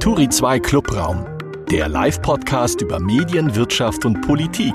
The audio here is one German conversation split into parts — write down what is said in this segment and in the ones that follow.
Turi 2 Clubraum, der Live-Podcast über Medien, Wirtschaft und Politik.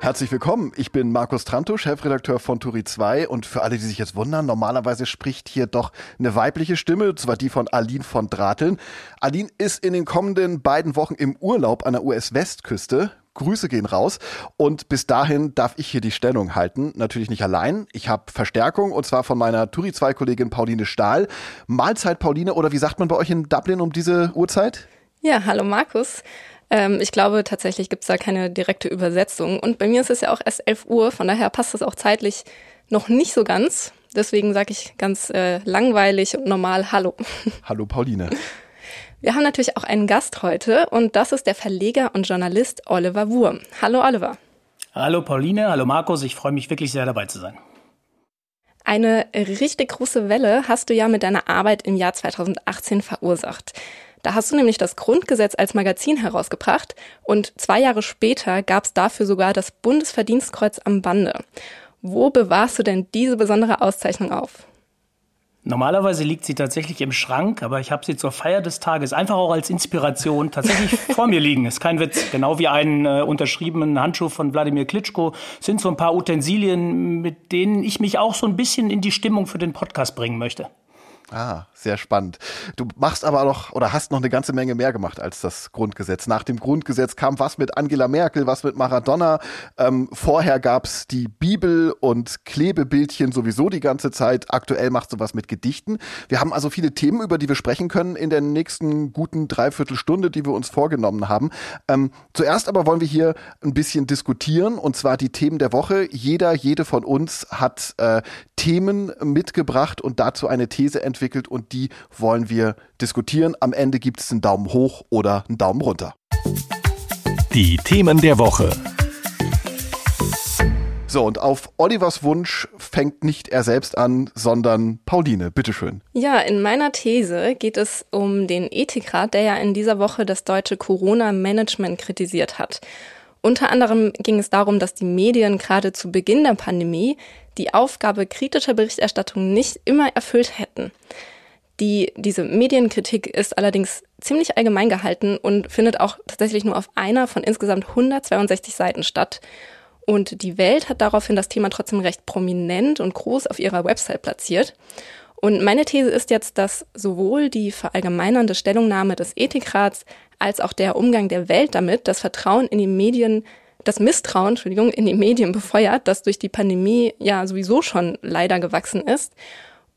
Herzlich willkommen. Ich bin Markus Tranto, Chefredakteur von Turi 2 und für alle, die sich jetzt wundern, normalerweise spricht hier doch eine weibliche Stimme, zwar die von Aline von Drateln. Aline ist in den kommenden beiden Wochen im Urlaub an der US-Westküste. Grüße gehen raus. Und bis dahin darf ich hier die Stellung halten. Natürlich nicht allein. Ich habe Verstärkung und zwar von meiner Turi 2 Kollegin Pauline Stahl. Mahlzeit Pauline oder wie sagt man bei euch in Dublin um diese Uhrzeit? Ja, hallo Markus. Ähm, ich glaube, tatsächlich gibt es da keine direkte Übersetzung. Und bei mir ist es ja auch erst 11 Uhr, von daher passt es auch zeitlich noch nicht so ganz. Deswegen sage ich ganz äh, langweilig und normal Hallo. Hallo Pauline. Wir haben natürlich auch einen Gast heute und das ist der Verleger und Journalist Oliver Wurm. Hallo Oliver. Hallo Pauline, hallo Markus, ich freue mich wirklich sehr dabei zu sein. Eine richtig große Welle hast du ja mit deiner Arbeit im Jahr 2018 verursacht. Da hast du nämlich das Grundgesetz als Magazin herausgebracht und zwei Jahre später gab es dafür sogar das Bundesverdienstkreuz am Bande. Wo bewahrst du denn diese besondere Auszeichnung auf? Normalerweise liegt sie tatsächlich im Schrank, aber ich habe sie zur Feier des Tages einfach auch als Inspiration tatsächlich vor mir liegen. Ist kein Witz. Genau wie einen äh, unterschriebenen Handschuh von Wladimir Klitschko sind so ein paar Utensilien, mit denen ich mich auch so ein bisschen in die Stimmung für den Podcast bringen möchte. Ah, sehr spannend. Du machst aber noch oder hast noch eine ganze Menge mehr gemacht als das Grundgesetz. Nach dem Grundgesetz kam was mit Angela Merkel, was mit Maradona. Ähm, vorher gab's die Bibel und Klebebildchen sowieso die ganze Zeit. Aktuell machst du was mit Gedichten. Wir haben also viele Themen, über die wir sprechen können in der nächsten guten Dreiviertelstunde, die wir uns vorgenommen haben. Ähm, zuerst aber wollen wir hier ein bisschen diskutieren und zwar die Themen der Woche. Jeder, jede von uns hat äh, Themen mitgebracht und dazu eine These entwickelt und die wollen wir diskutieren. Am Ende gibt es einen Daumen hoch oder einen Daumen runter. Die Themen der Woche. So, und auf Olivers Wunsch fängt nicht er selbst an, sondern Pauline, bitteschön. Ja, in meiner These geht es um den Ethikrat, der ja in dieser Woche das deutsche Corona-Management kritisiert hat. Unter anderem ging es darum, dass die Medien gerade zu Beginn der Pandemie die Aufgabe kritischer Berichterstattung nicht immer erfüllt hätten. Die, diese Medienkritik ist allerdings ziemlich allgemein gehalten und findet auch tatsächlich nur auf einer von insgesamt 162 Seiten statt. Und die Welt hat daraufhin das Thema trotzdem recht prominent und groß auf ihrer Website platziert. Und meine These ist jetzt, dass sowohl die verallgemeinernde Stellungnahme des Ethikrats als auch der Umgang der Welt damit das Vertrauen in die Medien das Misstrauen, Entschuldigung, in die Medien befeuert, das durch die Pandemie ja sowieso schon leider gewachsen ist.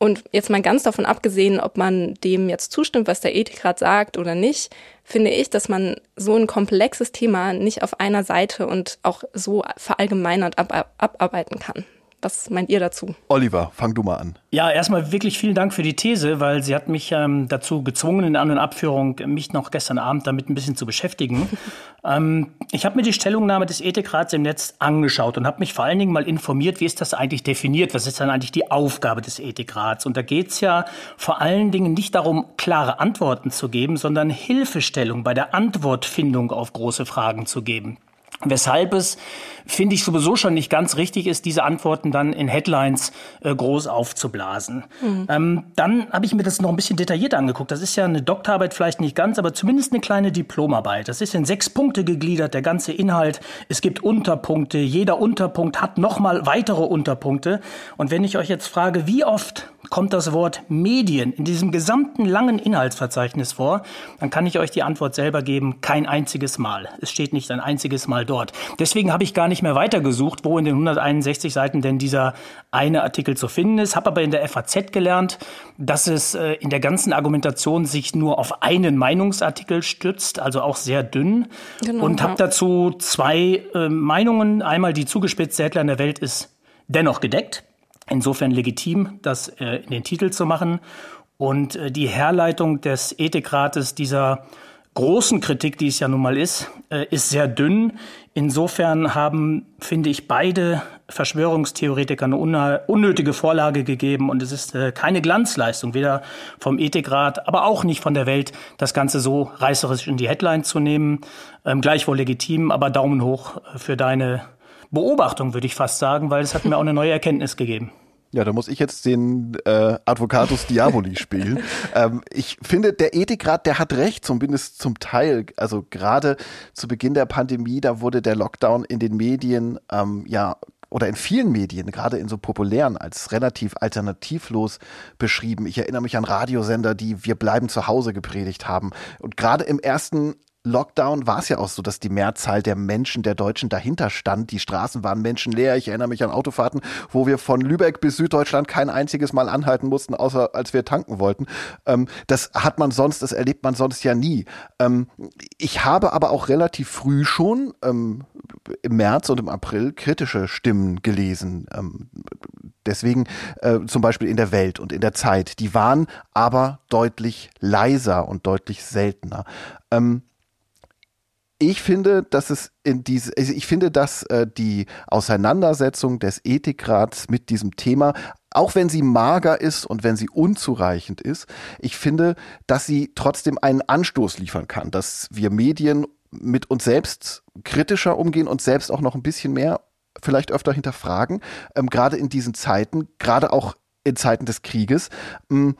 Und jetzt mal ganz davon abgesehen, ob man dem jetzt zustimmt, was der Ethikrat sagt oder nicht, finde ich, dass man so ein komplexes Thema nicht auf einer Seite und auch so verallgemeinert abarbeiten kann. Was meint ihr dazu? Oliver, fang du mal an. Ja, erstmal wirklich vielen Dank für die These, weil sie hat mich ähm, dazu gezwungen, in An- und Abführung mich noch gestern Abend damit ein bisschen zu beschäftigen. ähm, ich habe mir die Stellungnahme des Ethikrats im Netz angeschaut und habe mich vor allen Dingen mal informiert, wie ist das eigentlich definiert? Was ist dann eigentlich die Aufgabe des Ethikrats? Und da geht es ja vor allen Dingen nicht darum, klare Antworten zu geben, sondern Hilfestellung bei der Antwortfindung auf große Fragen zu geben. Weshalb es, finde ich, sowieso schon nicht ganz richtig ist, diese Antworten dann in Headlines äh, groß aufzublasen. Mhm. Ähm, dann habe ich mir das noch ein bisschen detailliert angeguckt. Das ist ja eine Doktorarbeit vielleicht nicht ganz, aber zumindest eine kleine Diplomarbeit. Das ist in sechs Punkte gegliedert, der ganze Inhalt. Es gibt Unterpunkte. Jeder Unterpunkt hat nochmal weitere Unterpunkte. Und wenn ich euch jetzt frage, wie oft kommt das Wort Medien in diesem gesamten langen Inhaltsverzeichnis vor, dann kann ich euch die Antwort selber geben, kein einziges Mal. Es steht nicht ein einziges Mal dort. Deswegen habe ich gar nicht mehr weitergesucht, wo in den 161 Seiten denn dieser eine Artikel zu finden ist, habe aber in der FAZ gelernt, dass es äh, in der ganzen Argumentation sich nur auf einen Meinungsartikel stützt, also auch sehr dünn. Genau, und habe dazu zwei äh, Meinungen, einmal die zugespitzte Headline der Welt ist dennoch gedeckt insofern legitim, das äh, in den Titel zu machen. Und äh, die Herleitung des Ethikrates dieser großen Kritik, die es ja nun mal ist, äh, ist sehr dünn. Insofern haben, finde ich, beide Verschwörungstheoretiker eine unnötige Vorlage gegeben und es ist äh, keine Glanzleistung, weder vom Ethikrat, aber auch nicht von der Welt, das Ganze so reißerisch in die Headline zu nehmen. Ähm, gleichwohl legitim, aber Daumen hoch für deine Beobachtung, würde ich fast sagen, weil es hat mir auch eine neue Erkenntnis gegeben. Ja, da muss ich jetzt den äh, Advocatus Diaboli spielen. ähm, ich finde, der Ethikrat, der hat recht, zumindest zum Teil. Also gerade zu Beginn der Pandemie, da wurde der Lockdown in den Medien ähm, ja oder in vielen Medien, gerade in so populären, als relativ alternativlos beschrieben. Ich erinnere mich an Radiosender, die Wir bleiben zu Hause gepredigt haben. Und gerade im ersten Lockdown war es ja auch so, dass die Mehrzahl der Menschen, der Deutschen dahinter stand. Die Straßen waren menschenleer. Ich erinnere mich an Autofahrten, wo wir von Lübeck bis Süddeutschland kein einziges Mal anhalten mussten, außer als wir tanken wollten. Ähm, das hat man sonst, das erlebt man sonst ja nie. Ähm, ich habe aber auch relativ früh schon ähm, im März und im April kritische Stimmen gelesen. Ähm, deswegen äh, zum Beispiel in der Welt und in der Zeit. Die waren aber deutlich leiser und deutlich seltener. Ähm, ich finde, dass es in diese, also ich finde, dass äh, die Auseinandersetzung des Ethikrats mit diesem Thema, auch wenn sie mager ist und wenn sie unzureichend ist, ich finde, dass sie trotzdem einen Anstoß liefern kann, dass wir Medien mit uns selbst kritischer umgehen und selbst auch noch ein bisschen mehr vielleicht öfter hinterfragen, ähm, gerade in diesen Zeiten, gerade auch in Zeiten des Krieges. Ähm,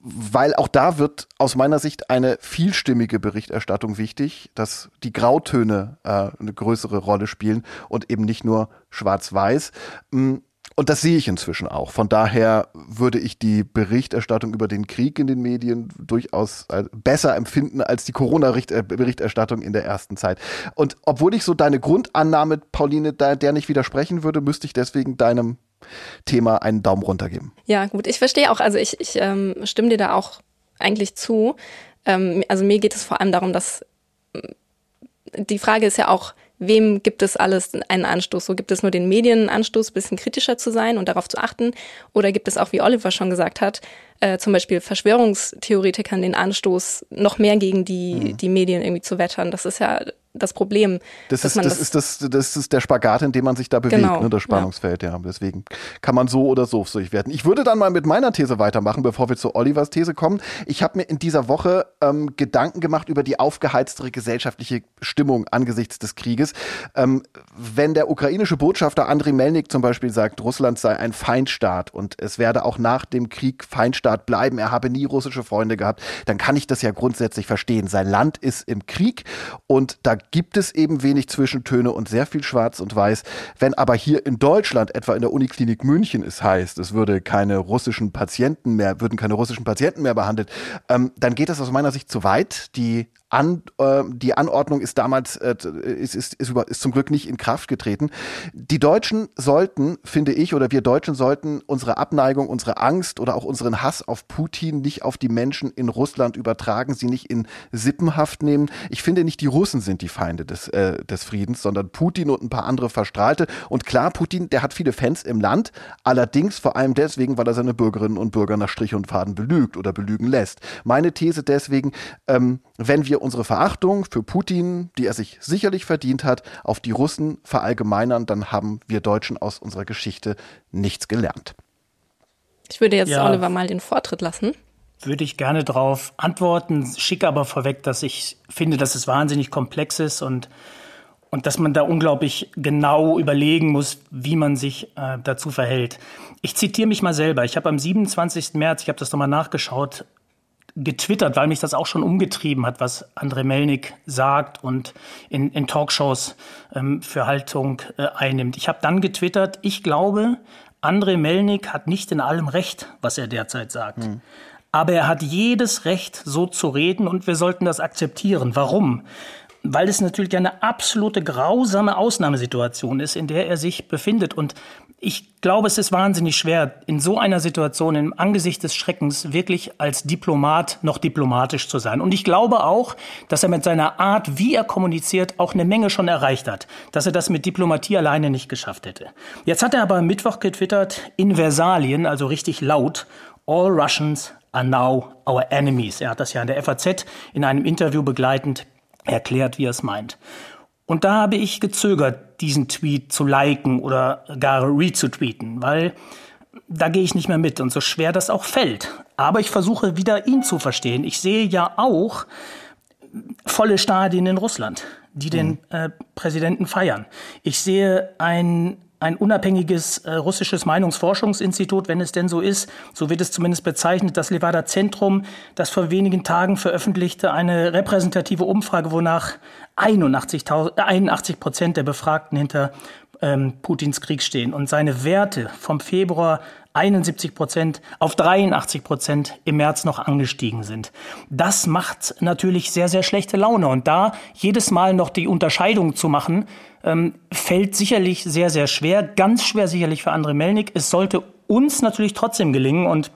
weil auch da wird aus meiner Sicht eine vielstimmige Berichterstattung wichtig, dass die Grautöne äh, eine größere Rolle spielen und eben nicht nur schwarz-weiß. Mm, und das sehe ich inzwischen auch. Von daher würde ich die Berichterstattung über den Krieg in den Medien durchaus äh, besser empfinden als die Corona-Berichterstattung in der ersten Zeit. Und obwohl ich so deine Grundannahme, Pauline, der nicht widersprechen würde, müsste ich deswegen deinem Thema einen Daumen runter geben. Ja, gut, ich verstehe auch, also ich, ich ähm, stimme dir da auch eigentlich zu. Ähm, also mir geht es vor allem darum, dass die Frage ist ja auch, wem gibt es alles einen Anstoß? So gibt es nur den Medien einen Anstoß, bisschen kritischer zu sein und darauf zu achten? Oder gibt es auch, wie Oliver schon gesagt hat, äh, zum Beispiel Verschwörungstheoretikern den Anstoß, noch mehr gegen die, mhm. die Medien irgendwie zu wettern? Das ist ja das Problem. Das, ist, das, das, ist das, das ist der Spagat, in dem man sich da bewegt, genau, ne, das Spannungsfeld, ja. ja. Deswegen kann man so oder so sich werden. Ich würde dann mal mit meiner These weitermachen, bevor wir zu Olivers These kommen. Ich habe mir in dieser Woche ähm, Gedanken gemacht über die aufgeheiztere gesellschaftliche Stimmung angesichts des Krieges. Ähm, wenn der ukrainische Botschafter Andriy Melnik zum Beispiel sagt, Russland sei ein Feindstaat und es werde auch nach dem Krieg Feindstaat bleiben, er habe nie russische Freunde gehabt, dann kann ich das ja grundsätzlich verstehen. Sein Land ist im Krieg und da gibt es eben wenig Zwischentöne und sehr viel Schwarz und Weiß. Wenn aber hier in Deutschland, etwa in der Uniklinik München, es heißt, es würde keine russischen Patienten mehr, würden keine russischen Patienten mehr behandelt, ähm, dann geht das aus meiner Sicht zu weit. Die an, äh, die Anordnung ist damals äh, ist, ist, ist, über, ist zum Glück nicht in Kraft getreten. Die Deutschen sollten, finde ich, oder wir Deutschen sollten unsere Abneigung, unsere Angst oder auch unseren Hass auf Putin nicht auf die Menschen in Russland übertragen, sie nicht in Sippenhaft nehmen. Ich finde nicht die Russen sind die Feinde des, äh, des Friedens, sondern Putin und ein paar andere Verstrahlte. Und klar, Putin, der hat viele Fans im Land, allerdings vor allem deswegen, weil er seine Bürgerinnen und Bürger nach Strich und Faden belügt oder belügen lässt. Meine These deswegen, ähm, wenn wir unsere Verachtung für Putin, die er sich sicherlich verdient hat, auf die Russen verallgemeinern, dann haben wir Deutschen aus unserer Geschichte nichts gelernt. Ich würde jetzt ja, Oliver mal den Vortritt lassen. Würde ich gerne darauf antworten, schicke aber vorweg, dass ich finde, dass es wahnsinnig komplex ist und, und dass man da unglaublich genau überlegen muss, wie man sich äh, dazu verhält. Ich zitiere mich mal selber. Ich habe am 27. März, ich habe das nochmal nachgeschaut, getwittert, weil mich das auch schon umgetrieben hat, was André Melnik sagt und in, in Talkshows ähm, für Haltung äh, einnimmt. Ich habe dann getwittert, ich glaube, André Melnik hat nicht in allem Recht, was er derzeit sagt. Mhm. Aber er hat jedes Recht, so zu reden und wir sollten das akzeptieren. Warum? Weil es natürlich eine absolute grausame Ausnahmesituation ist, in der er sich befindet. Und ich glaube, es ist wahnsinnig schwer, in so einer Situation im Angesicht des Schreckens wirklich als Diplomat noch diplomatisch zu sein. Und ich glaube auch, dass er mit seiner Art, wie er kommuniziert, auch eine Menge schon erreicht hat. Dass er das mit Diplomatie alleine nicht geschafft hätte. Jetzt hat er aber am Mittwoch getwittert, in Versalien, also richtig laut, All Russians are now our enemies. Er hat das ja in der FAZ in einem Interview begleitend erklärt, wie er es meint. Und da habe ich gezögert, diesen Tweet zu liken oder gar retweeten, weil da gehe ich nicht mehr mit und so schwer das auch fällt. Aber ich versuche wieder ihn zu verstehen. Ich sehe ja auch volle Stadien in Russland, die den mhm. äh, Präsidenten feiern. Ich sehe ein ein unabhängiges äh, russisches Meinungsforschungsinstitut, wenn es denn so ist, so wird es zumindest bezeichnet, das Levada Zentrum, das vor wenigen Tagen veröffentlichte eine repräsentative Umfrage, wonach 81, 81 Prozent der Befragten hinter ähm, Putins Krieg stehen und seine Werte vom Februar 71 Prozent auf 83 Prozent im März noch angestiegen sind. Das macht natürlich sehr, sehr schlechte Laune. Und da jedes Mal noch die Unterscheidung zu machen, ähm, fällt sicherlich sehr, sehr schwer. Ganz schwer sicherlich für André Melnik. Es sollte uns natürlich trotzdem gelingen. Und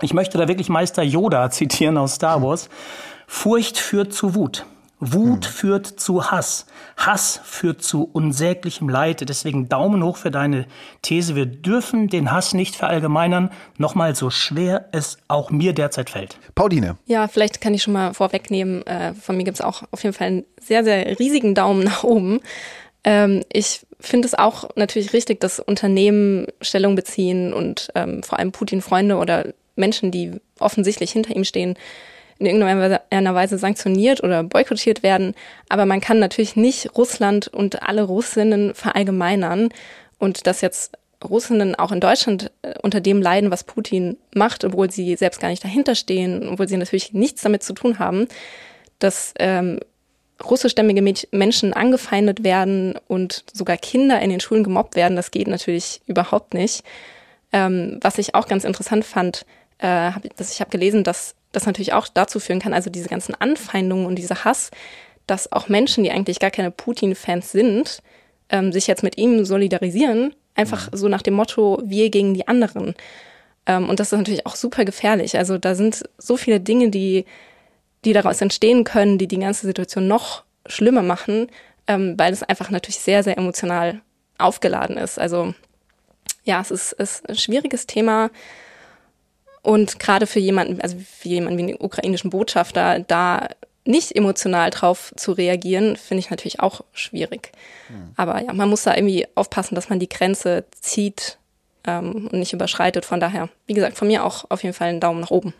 ich möchte da wirklich Meister Yoda zitieren aus Star Wars. Furcht führt zu Wut. Wut hm. führt zu Hass. Hass führt zu unsäglichem Leid. Deswegen Daumen hoch für deine These. Wir dürfen den Hass nicht verallgemeinern. Nochmal so schwer es auch mir derzeit fällt. Pauline. Ja, vielleicht kann ich schon mal vorwegnehmen. Äh, von mir gibt es auch auf jeden Fall einen sehr, sehr riesigen Daumen nach oben. Ähm, ich finde es auch natürlich richtig, dass Unternehmen Stellung beziehen und ähm, vor allem Putin-Freunde oder Menschen, die offensichtlich hinter ihm stehen, in irgendeiner Weise sanktioniert oder boykottiert werden. Aber man kann natürlich nicht Russland und alle Russinnen verallgemeinern und dass jetzt Russinnen auch in Deutschland äh, unter dem leiden, was Putin macht, obwohl sie selbst gar nicht dahinter stehen, obwohl sie natürlich nichts damit zu tun haben, dass ähm, russischstämmige Menschen angefeindet werden und sogar Kinder in den Schulen gemobbt werden, das geht natürlich überhaupt nicht. Ähm, was ich auch ganz interessant fand, äh, hab, dass ich habe gelesen, dass das natürlich auch dazu führen kann, also diese ganzen Anfeindungen und dieser Hass, dass auch Menschen, die eigentlich gar keine Putin-Fans sind, ähm, sich jetzt mit ihm solidarisieren, einfach mhm. so nach dem Motto, wir gegen die anderen. Ähm, und das ist natürlich auch super gefährlich. Also da sind so viele Dinge, die, die daraus entstehen können, die die ganze Situation noch schlimmer machen, ähm, weil es einfach natürlich sehr, sehr emotional aufgeladen ist. Also ja, es ist, ist ein schwieriges Thema. Und gerade für jemanden, also für jemanden wie den ukrainischen Botschafter, da nicht emotional drauf zu reagieren, finde ich natürlich auch schwierig. Mhm. Aber ja, man muss da irgendwie aufpassen, dass man die Grenze zieht ähm, und nicht überschreitet. Von daher, wie gesagt, von mir auch auf jeden Fall einen Daumen nach oben.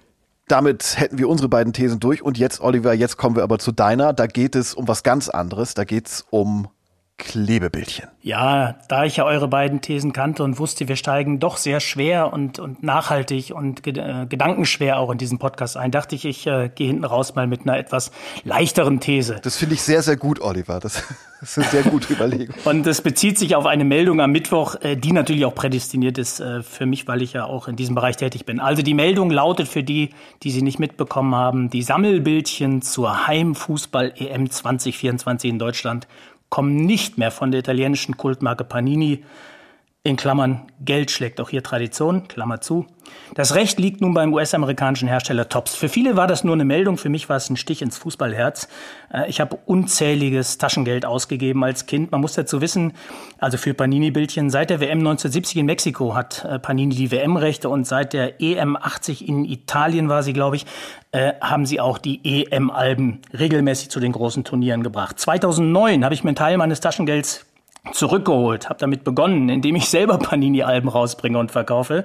Damit hätten wir unsere beiden Thesen durch. Und jetzt, Oliver, jetzt kommen wir aber zu deiner. Da geht es um was ganz anderes. Da geht es um Klebebildchen. Ja, da ich ja eure beiden Thesen kannte und wusste, wir steigen doch sehr schwer und, und nachhaltig und äh, gedankenschwer auch in diesen Podcast ein, dachte ich, ich äh, gehe hinten raus mal mit einer etwas leichteren These. Das finde ich sehr, sehr gut, Oliver. Das, das ist eine sehr gute Überlegung. und es bezieht sich auf eine Meldung am Mittwoch, äh, die natürlich auch prädestiniert ist äh, für mich, weil ich ja auch in diesem Bereich tätig bin. Also die Meldung lautet für die, die sie nicht mitbekommen haben, die Sammelbildchen zur Heimfußball-EM 2024 in Deutschland kommen nicht mehr von der italienischen Kultmarke Panini. In Klammern, Geld schlägt auch hier Tradition, Klammer zu. Das Recht liegt nun beim US-amerikanischen Hersteller Tops. Für viele war das nur eine Meldung, für mich war es ein Stich ins Fußballherz. Äh, ich habe unzähliges Taschengeld ausgegeben als Kind. Man muss dazu wissen, also für Panini-Bildchen, seit der WM 1970 in Mexiko hat äh, Panini die WM-Rechte und seit der EM 80 in Italien war sie, glaube ich, äh, haben sie auch die EM-Alben regelmäßig zu den großen Turnieren gebracht. 2009 habe ich mir einen Teil meines Taschengelds zurückgeholt, habe damit begonnen, indem ich selber Panini-Alben rausbringe und verkaufe,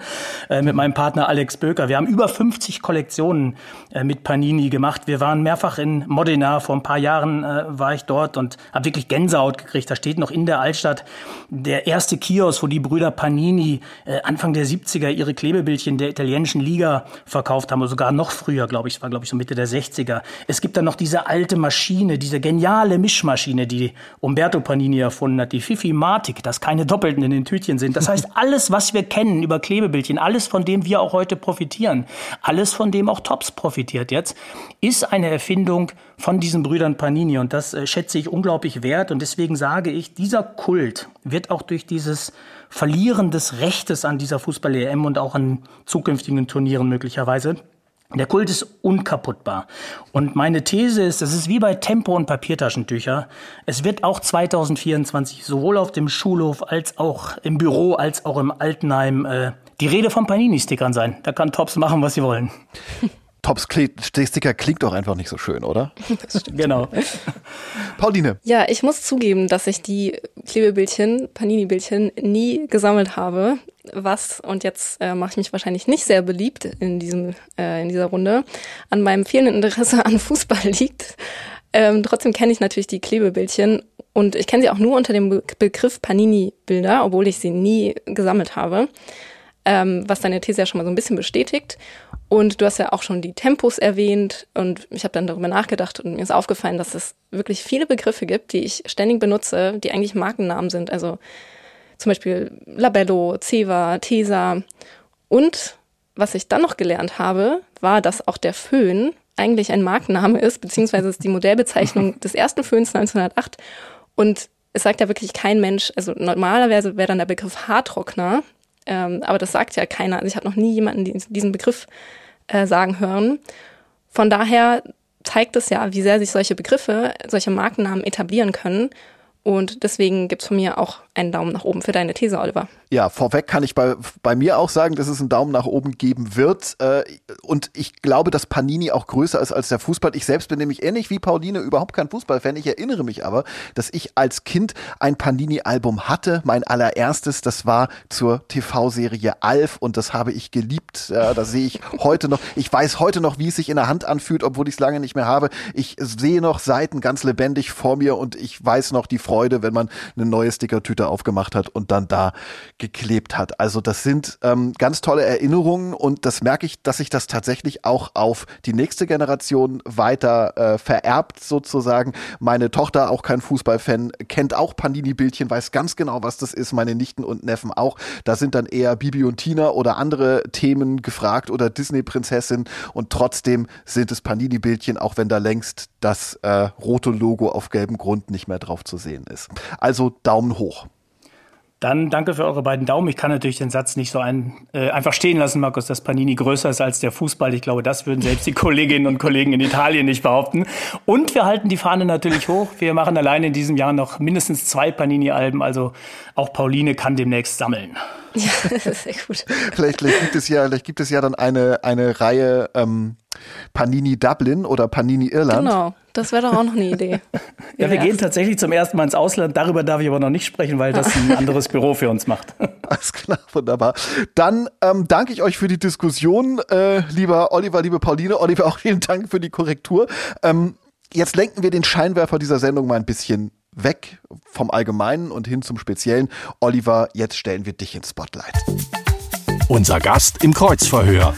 äh, mit meinem Partner Alex Böker. Wir haben über 50 Kollektionen äh, mit Panini gemacht. Wir waren mehrfach in Modena, vor ein paar Jahren äh, war ich dort und habe wirklich Gänsehaut gekriegt. Da steht noch in der Altstadt der erste Kiosk, wo die Brüder Panini äh, Anfang der 70er ihre Klebebildchen der italienischen Liga verkauft haben, oder sogar noch früher, glaube ich, es war glaube ich so Mitte der 60er. Es gibt dann noch diese alte Maschine, diese geniale Mischmaschine, die Umberto Panini erfunden hat, die Fifi-Matik, dass keine Doppelten in den Tütchen sind. Das heißt, alles, was wir kennen über Klebebildchen, alles, von dem wir auch heute profitieren, alles, von dem auch Tops profitiert jetzt, ist eine Erfindung von diesen Brüdern Panini. Und das äh, schätze ich unglaublich wert. Und deswegen sage ich, dieser Kult wird auch durch dieses Verlieren des Rechtes an dieser Fußball-EM und auch an zukünftigen Turnieren möglicherweise der Kult ist unkaputtbar. Und meine These ist, das ist wie bei Tempo und Papiertaschentücher. Es wird auch 2024 sowohl auf dem Schulhof als auch im Büro als auch im Altenheim äh, die Rede von Panini-Stickern sein. Da kann Tops machen, was sie wollen. Tops Sticker klingt doch einfach nicht so schön, oder? Das stimmt. genau. Pauline. Ja, ich muss zugeben, dass ich die Klebebildchen, Panini-Bildchen nie gesammelt habe. Was, und jetzt äh, mache ich mich wahrscheinlich nicht sehr beliebt in, diesem, äh, in dieser Runde, an meinem fehlenden Interesse an Fußball liegt. Ähm, trotzdem kenne ich natürlich die Klebebildchen und ich kenne sie auch nur unter dem Be Begriff Panini-Bilder, obwohl ich sie nie gesammelt habe. Ähm, was deine These ja schon mal so ein bisschen bestätigt. Und du hast ja auch schon die Tempos erwähnt und ich habe dann darüber nachgedacht und mir ist aufgefallen, dass es wirklich viele Begriffe gibt, die ich ständig benutze, die eigentlich Markennamen sind. Also zum Beispiel Labello, Ceva, Tesa. Und was ich dann noch gelernt habe, war, dass auch der Föhn eigentlich ein Markenname ist, beziehungsweise ist die Modellbezeichnung des ersten Föhns 1908. Und es sagt ja wirklich kein Mensch, also normalerweise wäre dann der Begriff Haartrockner, ähm, aber das sagt ja keiner. Also ich habe noch nie jemanden diesen Begriff äh, sagen hören. Von daher zeigt es ja, wie sehr sich solche Begriffe, solche Markennamen etablieren können und deswegen gibt's von mir auch einen Daumen nach oben für deine These, Oliver. Ja, vorweg kann ich bei, bei mir auch sagen, dass es einen Daumen nach oben geben wird. Äh, und ich glaube, dass Panini auch größer ist als der Fußball. Ich selbst bin nämlich ähnlich wie Pauline überhaupt kein Fußballfan. Ich erinnere mich aber, dass ich als Kind ein Panini-Album hatte. Mein allererstes, das war zur TV-Serie Alf und das habe ich geliebt. Ja, da sehe ich heute noch, ich weiß heute noch, wie es sich in der Hand anfühlt, obwohl ich es lange nicht mehr habe. Ich sehe noch Seiten ganz lebendig vor mir und ich weiß noch die Freude, wenn man eine neue Stickertüte aufgemacht hat und dann da geklebt hat. Also das sind ähm, ganz tolle Erinnerungen und das merke ich, dass sich das tatsächlich auch auf die nächste Generation weiter äh, vererbt sozusagen. Meine Tochter, auch kein Fußballfan, kennt auch Panini-Bildchen, weiß ganz genau, was das ist. Meine Nichten und Neffen auch. Da sind dann eher Bibi und Tina oder andere Themen gefragt oder Disney-Prinzessin und trotzdem sind es Panini-Bildchen, auch wenn da längst das äh, rote Logo auf gelbem Grund nicht mehr drauf zu sehen ist. Also Daumen hoch. Dann danke für eure beiden Daumen. Ich kann natürlich den Satz nicht so ein, äh, einfach stehen lassen, Markus, dass Panini größer ist als der Fußball. Ich glaube, das würden selbst die Kolleginnen und Kollegen in Italien nicht behaupten. Und wir halten die Fahne natürlich hoch. Wir machen allein in diesem Jahr noch mindestens zwei Panini-Alben. Also auch Pauline kann demnächst sammeln. Ja, das ist sehr gut. vielleicht, vielleicht, gibt es ja, vielleicht gibt es ja dann eine, eine Reihe ähm, Panini Dublin oder Panini Irland. Genau, das wäre doch auch noch eine Idee. ja, wir gehen tatsächlich zum ersten Mal ins Ausland. Darüber darf ich aber noch nicht sprechen, weil das ein anderes Büro für uns macht. Alles klar, wunderbar. Dann ähm, danke ich euch für die Diskussion, äh, lieber Oliver, liebe Pauline. Oliver, auch vielen Dank für die Korrektur. Ähm, jetzt lenken wir den Scheinwerfer dieser Sendung mal ein bisschen weg vom Allgemeinen und hin zum Speziellen. Oliver, jetzt stellen wir dich ins Spotlight. Unser Gast im Kreuzverhör.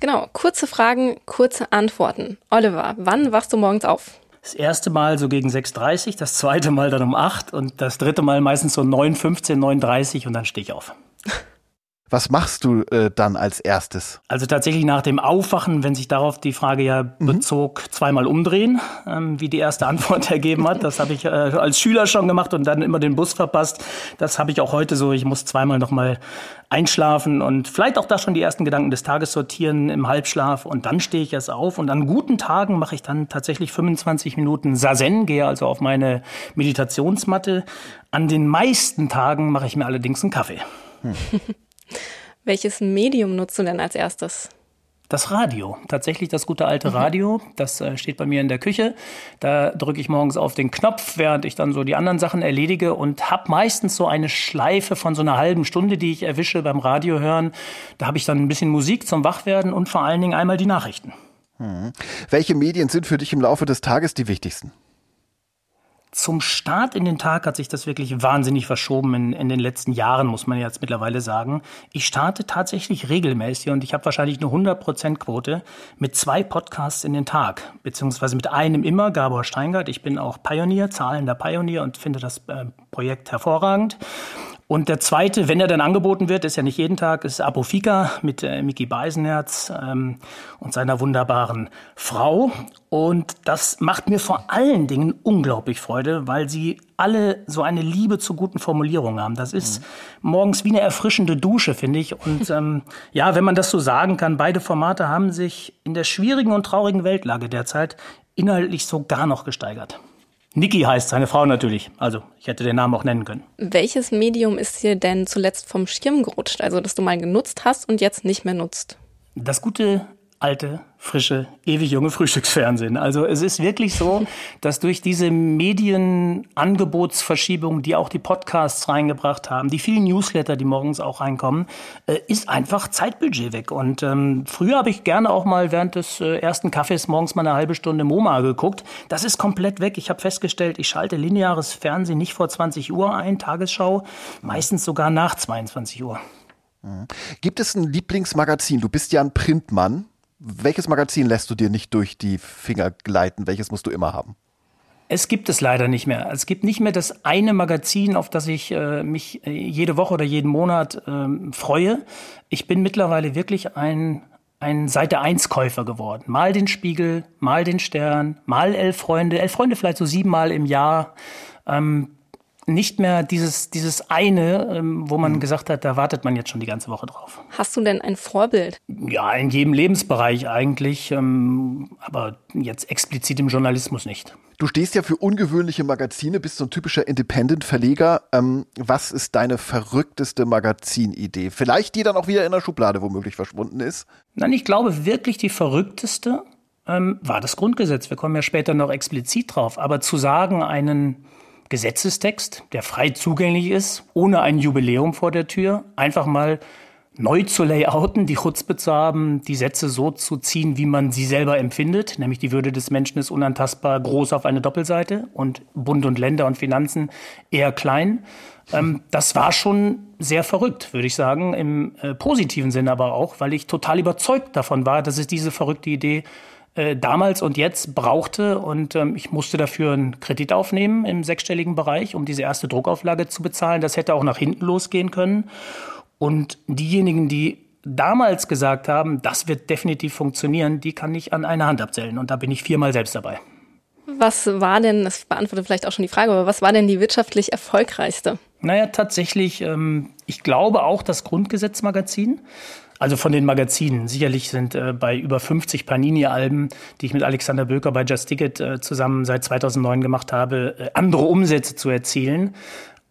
Genau, kurze Fragen, kurze Antworten. Oliver, wann wachst du morgens auf? Das erste Mal so gegen 6.30 das zweite Mal dann um 8 und das dritte Mal meistens so 9.15, 9.30 und dann stehe ich auf. Was machst du äh, dann als erstes? Also tatsächlich nach dem Aufwachen, wenn sich darauf die Frage ja mhm. bezog, zweimal umdrehen, ähm, wie die erste Antwort ergeben hat. Das habe ich äh, als Schüler schon gemacht und dann immer den Bus verpasst. Das habe ich auch heute so. Ich muss zweimal nochmal einschlafen und vielleicht auch da schon die ersten Gedanken des Tages sortieren im Halbschlaf und dann stehe ich erst auf und an guten Tagen mache ich dann tatsächlich 25 Minuten Sazen, gehe also auf meine Meditationsmatte. An den meisten Tagen mache ich mir allerdings einen Kaffee. Hm. Welches Medium nutzt du denn als erstes? Das Radio, tatsächlich das gute alte mhm. Radio, das äh, steht bei mir in der Küche. Da drücke ich morgens auf den Knopf, während ich dann so die anderen Sachen erledige und habe meistens so eine Schleife von so einer halben Stunde, die ich erwische beim Radio hören. Da habe ich dann ein bisschen Musik zum Wachwerden und vor allen Dingen einmal die Nachrichten. Mhm. Welche Medien sind für dich im Laufe des Tages die wichtigsten? Zum Start in den Tag hat sich das wirklich wahnsinnig verschoben in, in den letzten Jahren, muss man jetzt mittlerweile sagen. Ich starte tatsächlich regelmäßig und ich habe wahrscheinlich eine 100%-Quote mit zwei Podcasts in den Tag, beziehungsweise mit einem immer, Gabor Steingart. Ich bin auch Pionier, zahlender Pionier und finde das äh, Projekt hervorragend. Und der zweite, wenn er dann angeboten wird, ist ja nicht jeden Tag, ist Apofika mit äh, Mickey Beisenherz ähm, und seiner wunderbaren Frau. Und das macht mir vor allen Dingen unglaublich Freude, weil sie alle so eine Liebe zu guten Formulierungen haben. Das ist mhm. morgens wie eine erfrischende Dusche, finde ich. Und ähm, ja, wenn man das so sagen kann, beide Formate haben sich in der schwierigen und traurigen Weltlage derzeit inhaltlich so gar noch gesteigert. Niki heißt seine Frau natürlich. Also ich hätte den Namen auch nennen können. Welches Medium ist dir denn zuletzt vom Schirm gerutscht? Also das du mal genutzt hast und jetzt nicht mehr nutzt? Das gute alte, frische, ewig junge Frühstücksfernsehen. Also es ist wirklich so, dass durch diese Medienangebotsverschiebung, die auch die Podcasts reingebracht haben, die vielen Newsletter, die morgens auch reinkommen, äh, ist einfach Zeitbudget weg. Und ähm, früher habe ich gerne auch mal während des äh, ersten Kaffees morgens mal eine halbe Stunde MoMA geguckt. Das ist komplett weg. Ich habe festgestellt, ich schalte lineares Fernsehen nicht vor 20 Uhr ein, Tagesschau, meistens sogar nach 22 Uhr. Mhm. Gibt es ein Lieblingsmagazin? Du bist ja ein Printmann. Welches Magazin lässt du dir nicht durch die Finger gleiten? Welches musst du immer haben? Es gibt es leider nicht mehr. Es gibt nicht mehr das eine Magazin, auf das ich äh, mich äh, jede Woche oder jeden Monat äh, freue. Ich bin mittlerweile wirklich ein, ein Seite 1 Käufer geworden. Mal den Spiegel, mal den Stern, mal Elf Freunde. Elf Freunde vielleicht so siebenmal im Jahr. Ähm, nicht mehr dieses, dieses eine, ähm, wo man mhm. gesagt hat, da wartet man jetzt schon die ganze Woche drauf. Hast du denn ein Vorbild? Ja, in jedem Lebensbereich eigentlich, ähm, aber jetzt explizit im Journalismus nicht. Du stehst ja für ungewöhnliche Magazine, bist so ein typischer Independent-Verleger. Ähm, was ist deine verrückteste Magazinidee? Vielleicht die dann auch wieder in der Schublade womöglich verschwunden ist? Nein, ich glaube wirklich die verrückteste ähm, war das Grundgesetz. Wir kommen ja später noch explizit drauf. Aber zu sagen, einen Gesetzestext, der frei zugänglich ist, ohne ein Jubiläum vor der Tür, einfach mal neu zu layouten, die Chutzpe zu haben, die Sätze so zu ziehen, wie man sie selber empfindet, nämlich die Würde des Menschen ist unantastbar groß auf eine Doppelseite und Bund und Länder und Finanzen eher klein. Ähm, das war schon sehr verrückt, würde ich sagen, im äh, positiven Sinne aber auch, weil ich total überzeugt davon war, dass es diese verrückte Idee äh, damals und jetzt brauchte. Und ähm, ich musste dafür einen Kredit aufnehmen im sechsstelligen Bereich, um diese erste Druckauflage zu bezahlen. Das hätte auch nach hinten losgehen können. Und diejenigen, die damals gesagt haben, das wird definitiv funktionieren, die kann ich an einer Hand abzählen. Und da bin ich viermal selbst dabei. Was war denn, das beantwortet vielleicht auch schon die Frage, aber was war denn die wirtschaftlich erfolgreichste? Naja, tatsächlich, ähm, ich glaube auch das Grundgesetzmagazin. Also von den Magazinen. Sicherlich sind äh, bei über 50 Panini-Alben, die ich mit Alexander Böker bei Just Ticket äh, zusammen seit 2009 gemacht habe, äh, andere Umsätze zu erzielen.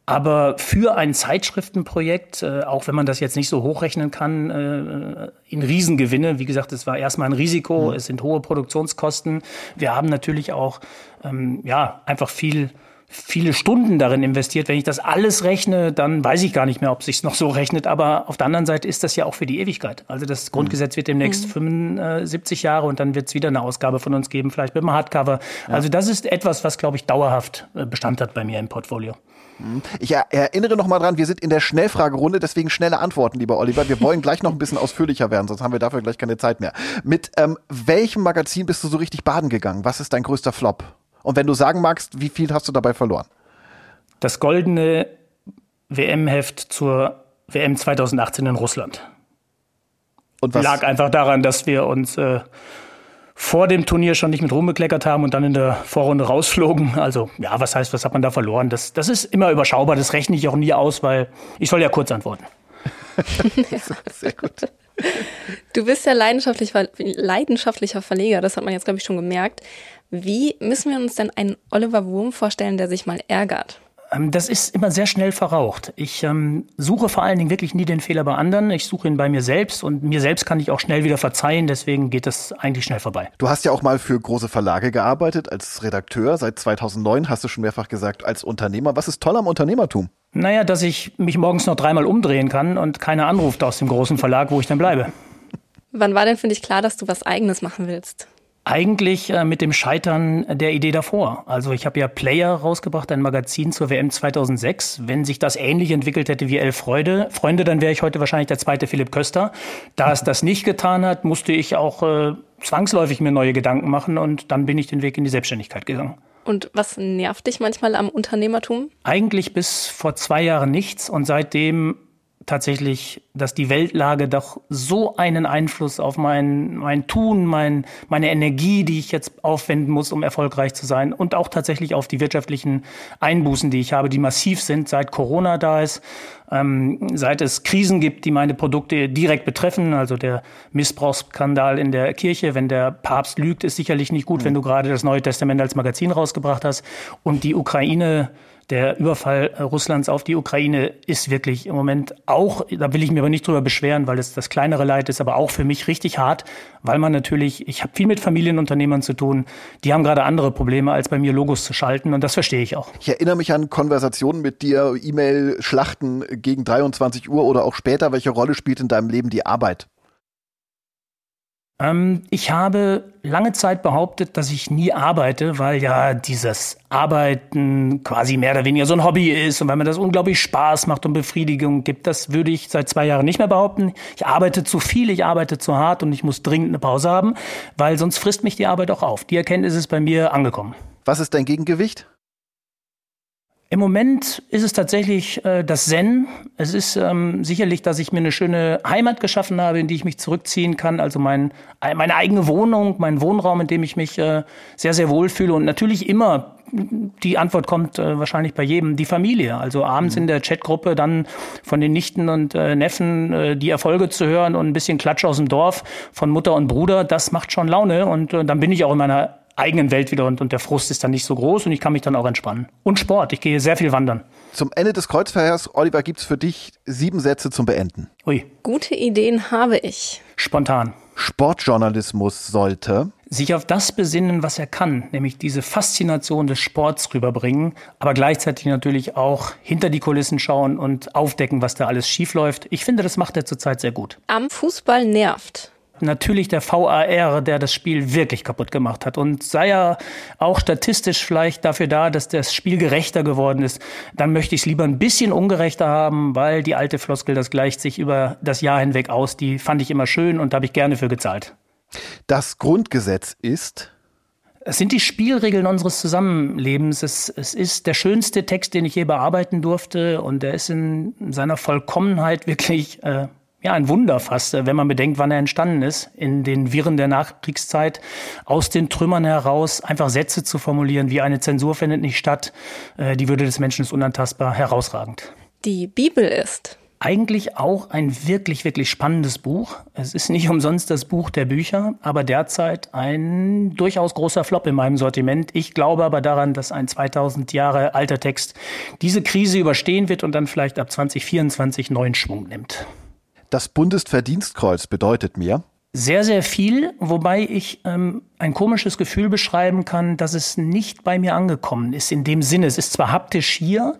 Aber für ein Zeitschriftenprojekt, äh, auch wenn man das jetzt nicht so hochrechnen kann, äh, in Riesengewinne, wie gesagt, es war erstmal ein Risiko, mhm. es sind hohe Produktionskosten. Wir haben natürlich auch ähm, ja einfach viel viele Stunden darin investiert. Wenn ich das alles rechne, dann weiß ich gar nicht mehr, ob sich noch so rechnet. Aber auf der anderen Seite ist das ja auch für die Ewigkeit. Also das Grundgesetz wird demnächst mhm. 75 Jahre und dann wird es wieder eine Ausgabe von uns geben, vielleicht mit einem Hardcover. Ja. Also das ist etwas, was, glaube ich, dauerhaft äh, Bestand hat bei mir im Portfolio. Mhm. Ich erinnere noch mal dran, wir sind in der Schnellfragerunde, deswegen schnelle Antworten, lieber Oliver. Wir wollen gleich noch ein bisschen ausführlicher werden, sonst haben wir dafür gleich keine Zeit mehr. Mit ähm, welchem Magazin bist du so richtig baden gegangen? Was ist dein größter Flop? Und wenn du sagen magst, wie viel hast du dabei verloren? Das goldene WM-Heft zur WM 2018 in Russland. Und was? Lag einfach daran, dass wir uns äh, vor dem Turnier schon nicht mit rumbekleckert haben und dann in der Vorrunde rausflogen. Also, ja, was heißt, was hat man da verloren? Das, das ist immer überschaubar, das rechne ich auch nie aus, weil ich soll ja kurz antworten. Sehr gut. Du bist ja leidenschaftlich, leidenschaftlicher Verleger, das hat man jetzt, glaube ich, schon gemerkt. Wie müssen wir uns denn einen Oliver Wurm vorstellen, der sich mal ärgert? Ähm, das ist immer sehr schnell verraucht. Ich ähm, suche vor allen Dingen wirklich nie den Fehler bei anderen. Ich suche ihn bei mir selbst und mir selbst kann ich auch schnell wieder verzeihen. Deswegen geht das eigentlich schnell vorbei. Du hast ja auch mal für große Verlage gearbeitet als Redakteur. Seit 2009 hast du schon mehrfach gesagt als Unternehmer. Was ist toll am Unternehmertum? Naja, dass ich mich morgens noch dreimal umdrehen kann und keiner anruft aus dem großen Verlag, wo ich dann bleibe. Wann war denn für dich klar, dass du was Eigenes machen willst? Eigentlich äh, mit dem Scheitern der Idee davor. Also ich habe ja Player rausgebracht, ein Magazin zur WM 2006. Wenn sich das ähnlich entwickelt hätte wie Elf Freude, Freunde, dann wäre ich heute wahrscheinlich der zweite Philipp Köster. Da es das nicht getan hat, musste ich auch äh, zwangsläufig mir neue Gedanken machen und dann bin ich den Weg in die Selbstständigkeit gegangen. Und was nervt dich manchmal am Unternehmertum? Eigentlich bis vor zwei Jahren nichts und seitdem tatsächlich, dass die Weltlage doch so einen Einfluss auf mein, mein Tun, mein, meine Energie, die ich jetzt aufwenden muss, um erfolgreich zu sein und auch tatsächlich auf die wirtschaftlichen Einbußen, die ich habe, die massiv sind, seit Corona da ist, ähm, seit es Krisen gibt, die meine Produkte direkt betreffen, also der Missbrauchsskandal in der Kirche, wenn der Papst lügt, ist sicherlich nicht gut, mhm. wenn du gerade das Neue Testament als Magazin rausgebracht hast und die Ukraine der Überfall Russlands auf die Ukraine ist wirklich im Moment auch, da will ich mir aber nicht drüber beschweren, weil es das kleinere Leid ist, aber auch für mich richtig hart, weil man natürlich, ich habe viel mit Familienunternehmern zu tun, die haben gerade andere Probleme, als bei mir Logos zu schalten und das verstehe ich auch. Ich erinnere mich an Konversationen mit dir, E-Mail-Schlachten gegen 23 Uhr oder auch später. Welche Rolle spielt in deinem Leben die Arbeit? Ähm, ich habe lange Zeit behauptet, dass ich nie arbeite, weil ja dieses Arbeiten quasi mehr oder weniger so ein Hobby ist und weil mir das unglaublich Spaß macht und Befriedigung gibt. Das würde ich seit zwei Jahren nicht mehr behaupten. Ich arbeite zu viel, ich arbeite zu hart und ich muss dringend eine Pause haben, weil sonst frisst mich die Arbeit auch auf. Die Erkenntnis ist bei mir angekommen. Was ist dein Gegengewicht? Im Moment ist es tatsächlich äh, das Zen. Es ist ähm, sicherlich, dass ich mir eine schöne Heimat geschaffen habe, in die ich mich zurückziehen kann. Also mein, meine eigene Wohnung, mein Wohnraum, in dem ich mich äh, sehr, sehr wohlfühle. Und natürlich immer, die Antwort kommt äh, wahrscheinlich bei jedem, die Familie. Also abends mhm. in der Chatgruppe dann von den Nichten und äh, Neffen äh, die Erfolge zu hören und ein bisschen Klatsch aus dem Dorf von Mutter und Bruder, das macht schon Laune. Und äh, dann bin ich auch in meiner eigenen Welt wieder und, und der Frust ist dann nicht so groß und ich kann mich dann auch entspannen. Und Sport, ich gehe sehr viel wandern. Zum Ende des Kreuzverhörs, Oliver, gibt es für dich sieben Sätze zum Beenden. Ui. Gute Ideen habe ich. Spontan. Sportjournalismus sollte sich auf das besinnen, was er kann, nämlich diese Faszination des Sports rüberbringen, aber gleichzeitig natürlich auch hinter die Kulissen schauen und aufdecken, was da alles schiefläuft. Ich finde, das macht er zurzeit sehr gut. Am Fußball nervt natürlich der VAR, der das Spiel wirklich kaputt gemacht hat. Und sei er auch statistisch vielleicht dafür da, dass das Spiel gerechter geworden ist, dann möchte ich es lieber ein bisschen ungerechter haben, weil die alte Floskel, das gleicht sich über das Jahr hinweg aus, die fand ich immer schön und da habe ich gerne für gezahlt. Das Grundgesetz ist es sind die Spielregeln unseres Zusammenlebens. Es, es, ist der schönste Text, den ich je bearbeiten durfte. Und er ist in seiner Vollkommenheit wirklich äh, ja, ein Wunder fast, wenn man bedenkt, wann er entstanden ist, in den Wirren der Nachkriegszeit, aus den Trümmern heraus einfach Sätze zu formulieren, wie eine Zensur findet nicht statt, äh, die Würde des Menschen ist unantastbar, herausragend. Die Bibel ist eigentlich auch ein wirklich, wirklich spannendes Buch. Es ist nicht umsonst das Buch der Bücher, aber derzeit ein durchaus großer Flop in meinem Sortiment. Ich glaube aber daran, dass ein 2000 Jahre alter Text diese Krise überstehen wird und dann vielleicht ab 2024 neuen Schwung nimmt. Das Bundesverdienstkreuz bedeutet mir? Sehr, sehr viel, wobei ich ähm, ein komisches Gefühl beschreiben kann, dass es nicht bei mir angekommen ist. In dem Sinne, es ist zwar haptisch hier,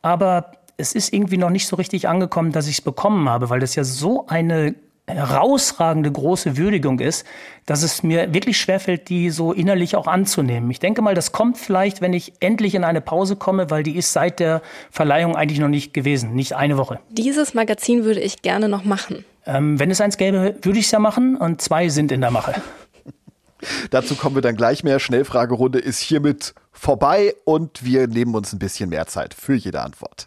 aber es ist irgendwie noch nicht so richtig angekommen, dass ich es bekommen habe, weil das ja so eine herausragende große Würdigung ist, dass es mir wirklich schwerfällt, die so innerlich auch anzunehmen. Ich denke mal, das kommt vielleicht, wenn ich endlich in eine Pause komme, weil die ist seit der Verleihung eigentlich noch nicht gewesen, nicht eine Woche. Dieses Magazin würde ich gerne noch machen. Ähm, wenn es eins gäbe, würde ich es ja machen und zwei sind in der Mache. Dazu kommen wir dann gleich mehr. Schnellfragerunde ist hiermit vorbei und wir nehmen uns ein bisschen mehr Zeit für jede Antwort.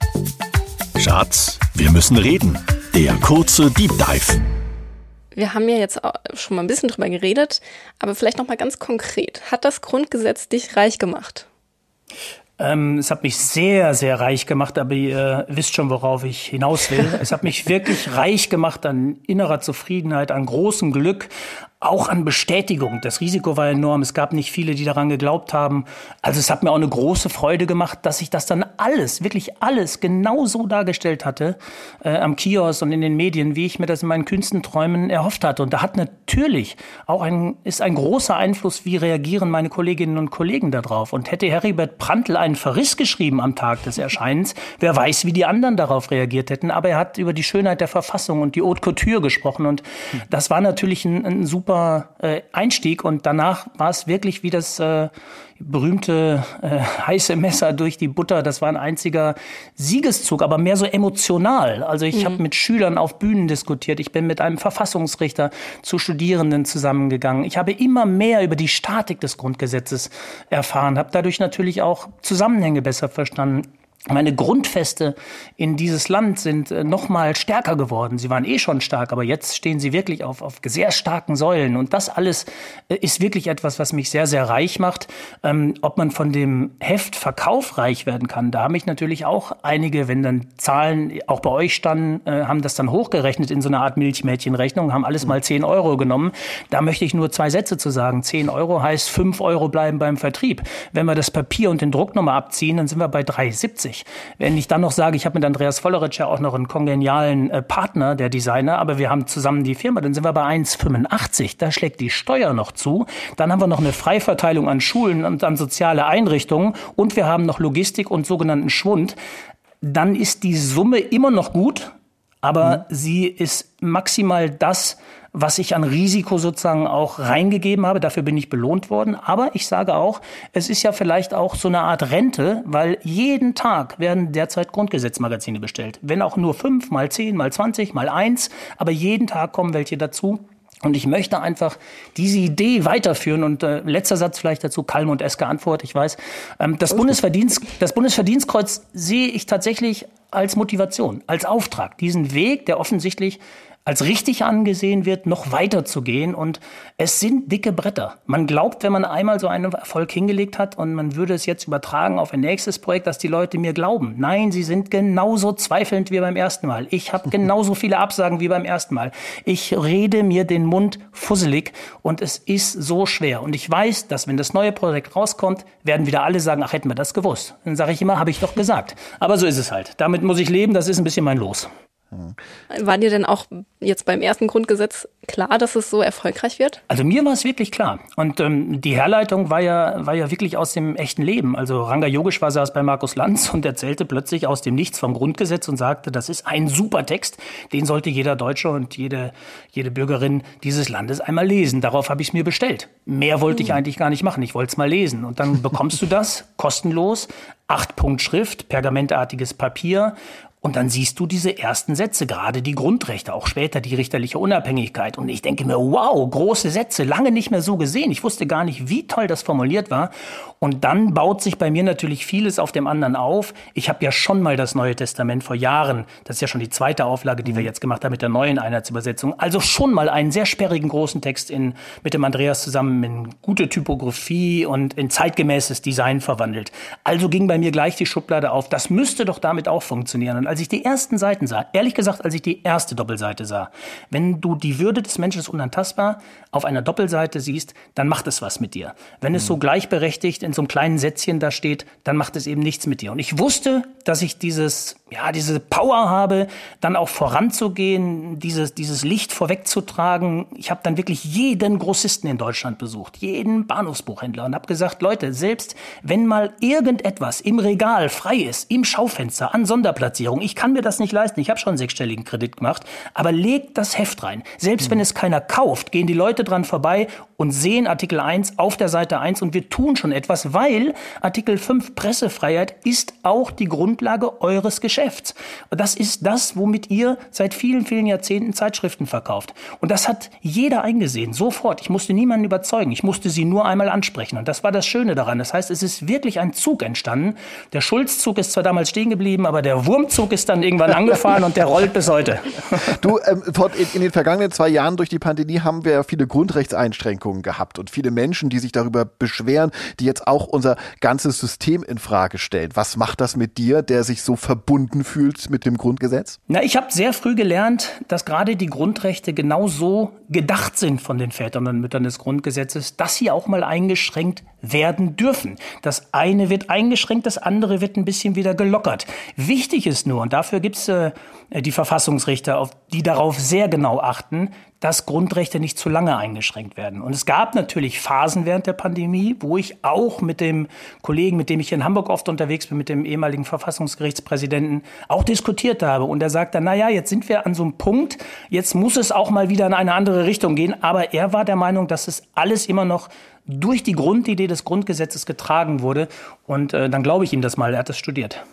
Schatz, wir müssen reden. Der kurze Deep Dive. Wir haben ja jetzt schon mal ein bisschen drüber geredet, aber vielleicht noch mal ganz konkret. Hat das Grundgesetz dich reich gemacht? Ähm, es hat mich sehr, sehr reich gemacht, aber ihr wisst schon, worauf ich hinaus will. Es hat mich wirklich reich gemacht an innerer Zufriedenheit, an großem Glück, auch an Bestätigung. Das Risiko war enorm. Es gab nicht viele, die daran geglaubt haben. Also es hat mir auch eine große Freude gemacht, dass ich das dann alles, wirklich alles genau so dargestellt hatte äh, am Kiosk und in den Medien, wie ich mir das in meinen kühnsten Träumen erhofft hatte. Und da hat natürlich auch ein, ist ein großer Einfluss, wie reagieren meine Kolleginnen und Kollegen darauf. Und hätte Heribert Prantl einen Verriss geschrieben am Tag des Erscheinens, wer weiß, wie die anderen darauf reagiert hätten. Aber er hat über die Schönheit der Verfassung und die Haute Couture gesprochen. Und das war natürlich ein, ein super super äh, Einstieg und danach war es wirklich wie das äh, berühmte äh, heiße Messer durch die Butter. Das war ein einziger Siegeszug, aber mehr so emotional. Also ich mhm. habe mit Schülern auf Bühnen diskutiert. Ich bin mit einem Verfassungsrichter zu Studierenden zusammengegangen. Ich habe immer mehr über die Statik des Grundgesetzes erfahren, habe dadurch natürlich auch Zusammenhänge besser verstanden. Meine Grundfeste in dieses Land sind äh, noch mal stärker geworden. Sie waren eh schon stark, aber jetzt stehen sie wirklich auf, auf sehr starken Säulen. Und das alles äh, ist wirklich etwas, was mich sehr, sehr reich macht. Ähm, ob man von dem Heftverkauf reich werden kann, da haben mich natürlich auch einige, wenn dann Zahlen auch bei euch standen, äh, haben das dann hochgerechnet in so einer Art Milchmädchenrechnung, haben alles mal 10 Euro genommen. Da möchte ich nur zwei Sätze zu sagen. 10 Euro heißt 5 Euro bleiben beim Vertrieb. Wenn wir das Papier und den Druck nochmal abziehen, dann sind wir bei 3,70. 85. Wenn ich dann noch sage, ich habe mit Andreas Volleritsch ja auch noch einen kongenialen äh, Partner, der Designer, aber wir haben zusammen die Firma, dann sind wir bei 1,85. Da schlägt die Steuer noch zu. Dann haben wir noch eine Freiverteilung an Schulen und an soziale Einrichtungen und wir haben noch Logistik und sogenannten Schwund. Dann ist die Summe immer noch gut, aber mhm. sie ist maximal das, was ich an Risiko sozusagen auch reingegeben habe. Dafür bin ich belohnt worden. Aber ich sage auch, es ist ja vielleicht auch so eine Art Rente, weil jeden Tag werden derzeit Grundgesetzmagazine bestellt. Wenn auch nur fünf, mal zehn, mal zwanzig, mal eins. Aber jeden Tag kommen welche dazu. Und ich möchte einfach diese Idee weiterführen. Und äh, letzter Satz vielleicht dazu, Kalm und Eske Antwort, ich weiß. Ähm, das, Bundesverdienst, das Bundesverdienstkreuz sehe ich tatsächlich als Motivation, als Auftrag, diesen Weg, der offensichtlich als richtig angesehen wird, noch weiter zu gehen. Und es sind dicke Bretter. Man glaubt, wenn man einmal so einen Erfolg hingelegt hat und man würde es jetzt übertragen auf ein nächstes Projekt, dass die Leute mir glauben. Nein, sie sind genauso zweifelnd wie beim ersten Mal. Ich habe genauso viele Absagen wie beim ersten Mal. Ich rede mir den Mund fusselig und es ist so schwer. Und ich weiß, dass wenn das neue Projekt rauskommt, werden wieder alle sagen, ach, hätten wir das gewusst. Dann sage ich immer, habe ich doch gesagt. Aber so ist es halt. Damit muss ich leben, das ist ein bisschen mein Los. War dir denn auch jetzt beim ersten Grundgesetz klar, dass es so erfolgreich wird? Also mir war es wirklich klar. Und ähm, die Herleitung war ja, war ja wirklich aus dem echten Leben. Also Ranga Yogeshwar saß bei Markus Lanz und erzählte plötzlich aus dem Nichts vom Grundgesetz und sagte, das ist ein super Text, den sollte jeder Deutsche und jede, jede Bürgerin dieses Landes einmal lesen. Darauf habe ich es mir bestellt. Mehr wollte ich hm. eigentlich gar nicht machen. Ich wollte es mal lesen. Und dann bekommst du das kostenlos. Acht Punkt Schrift, pergamentartiges Papier und dann siehst du diese ersten Sätze, gerade die Grundrechte, auch später die richterliche Unabhängigkeit. Und ich denke mir, wow, große Sätze, lange nicht mehr so gesehen. Ich wusste gar nicht, wie toll das formuliert war. Und dann baut sich bei mir natürlich vieles auf dem anderen auf. Ich habe ja schon mal das Neue Testament vor Jahren, das ist ja schon die zweite Auflage, die wir jetzt gemacht haben mit der neuen Einheitsübersetzung, also schon mal einen sehr sperrigen großen Text in, mit dem Andreas zusammen in gute Typografie und in zeitgemäßes Design verwandelt. Also ging bei mir gleich die Schublade auf. Das müsste doch damit auch funktionieren. Und als ich die ersten Seiten sah, ehrlich gesagt, als ich die erste Doppelseite sah, wenn du die Würde des Menschen ist unantastbar auf einer Doppelseite siehst, dann macht es was mit dir. Wenn mhm. es so mhm. gleichberechtigt in so einem kleinen Sätzchen da steht, dann macht es eben nichts mit dir. Und ich wusste, dass ich dieses, ja, diese Power habe, dann auch voranzugehen, dieses, dieses Licht vorwegzutragen. Ich habe dann wirklich jeden Grossisten in Deutschland besucht, jeden Bahnhofsbuchhändler und habe gesagt, Leute, selbst wenn mal irgendetwas im Regal frei ist, im Schaufenster, an Sonderplatzierung, ich kann mir das nicht leisten, ich habe schon einen sechsstelligen Kredit gemacht, aber legt das Heft rein. Selbst mhm. wenn es keiner kauft, gehen die Leute dran vorbei und sehen Artikel 1 auf der Seite 1 und wir tun schon etwas, weil Artikel 5 Pressefreiheit ist auch die Grundlage eures Geschäfts. Das ist das, womit ihr seit vielen, vielen Jahrzehnten Zeitschriften verkauft. Und das hat jeder eingesehen, sofort. Ich musste niemanden überzeugen, ich musste sie nur einmal ansprechen. Und das war das Schöne daran. Das heißt, es ist wirklich ein Zug entstanden. Der Schulzzug ist zwar damals stehen geblieben, aber der Wurmzug ist dann irgendwann angefahren und der rollt bis heute. Du, ähm, in den vergangenen zwei Jahren durch die Pandemie haben wir viele Grundrechtseinschränkungen gehabt und viele Menschen, die sich darüber beschweren, die jetzt auch unser ganzes System in Frage stellen. Was macht das mit dir, der sich so verbunden fühlt mit dem Grundgesetz? Na, ich habe sehr früh gelernt, dass gerade die Grundrechte genau so gedacht sind von den Vätern und Müttern des Grundgesetzes, dass sie auch mal eingeschränkt werden dürfen. Das eine wird eingeschränkt, das andere wird ein bisschen wieder gelockert. Wichtig ist nur, und dafür gibt's äh, die Verfassungsrichter, auf, die darauf sehr genau achten, dass Grundrechte nicht zu lange eingeschränkt werden. Und es gab natürlich Phasen während der Pandemie, wo ich auch mit dem Kollegen, mit dem ich in Hamburg oft unterwegs bin, mit dem ehemaligen Verfassungsgerichtspräsidenten, auch diskutiert habe. Und er sagte, na ja, jetzt sind wir an so einem Punkt, jetzt muss es auch mal wieder in eine andere Richtung gehen. Aber er war der Meinung, dass es alles immer noch durch die Grundidee des Grundgesetzes getragen wurde. Und äh, dann glaube ich ihm das mal, er hat das studiert.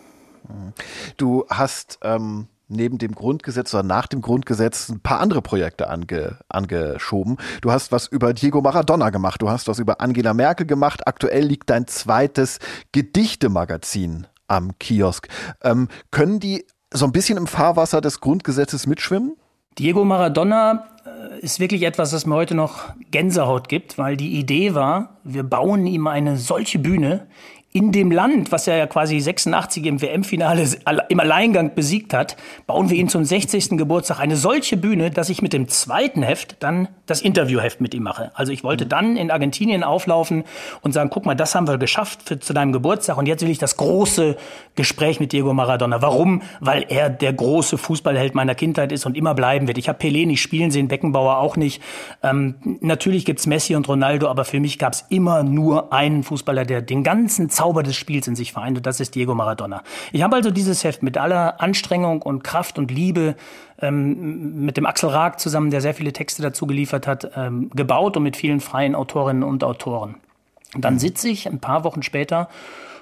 Du hast ähm, neben dem Grundgesetz oder nach dem Grundgesetz ein paar andere Projekte ange, angeschoben. Du hast was über Diego Maradona gemacht, du hast was über Angela Merkel gemacht. Aktuell liegt dein zweites Gedichtemagazin am Kiosk. Ähm, können die so ein bisschen im Fahrwasser des Grundgesetzes mitschwimmen? Diego Maradona äh, ist wirklich etwas, das mir heute noch Gänsehaut gibt, weil die Idee war, wir bauen ihm eine solche Bühne, in dem Land, was er ja quasi 86 im WM-Finale im Alleingang besiegt hat, bauen wir ihm zum 60. Geburtstag eine solche Bühne, dass ich mit dem zweiten Heft dann das Interviewheft mit ihm mache. Also ich wollte dann in Argentinien auflaufen und sagen, guck mal, das haben wir geschafft für, zu deinem Geburtstag und jetzt will ich das große Gespräch mit Diego Maradona. Warum? Weil er der große Fußballheld meiner Kindheit ist und immer bleiben wird. Ich habe Pelé nicht spielen sehen, Beckenbauer auch nicht. Ähm, natürlich gibt's Messi und Ronaldo, aber für mich gab's immer nur einen Fußballer, der den ganzen Zauber Zauber des Spiels in sich vereint und das ist Diego Maradona. Ich habe also dieses Heft mit aller Anstrengung und Kraft und Liebe ähm, mit dem Axel Raag zusammen, der sehr viele Texte dazu geliefert hat, ähm, gebaut und mit vielen freien Autorinnen und Autoren. Und dann sitze ich ein paar Wochen später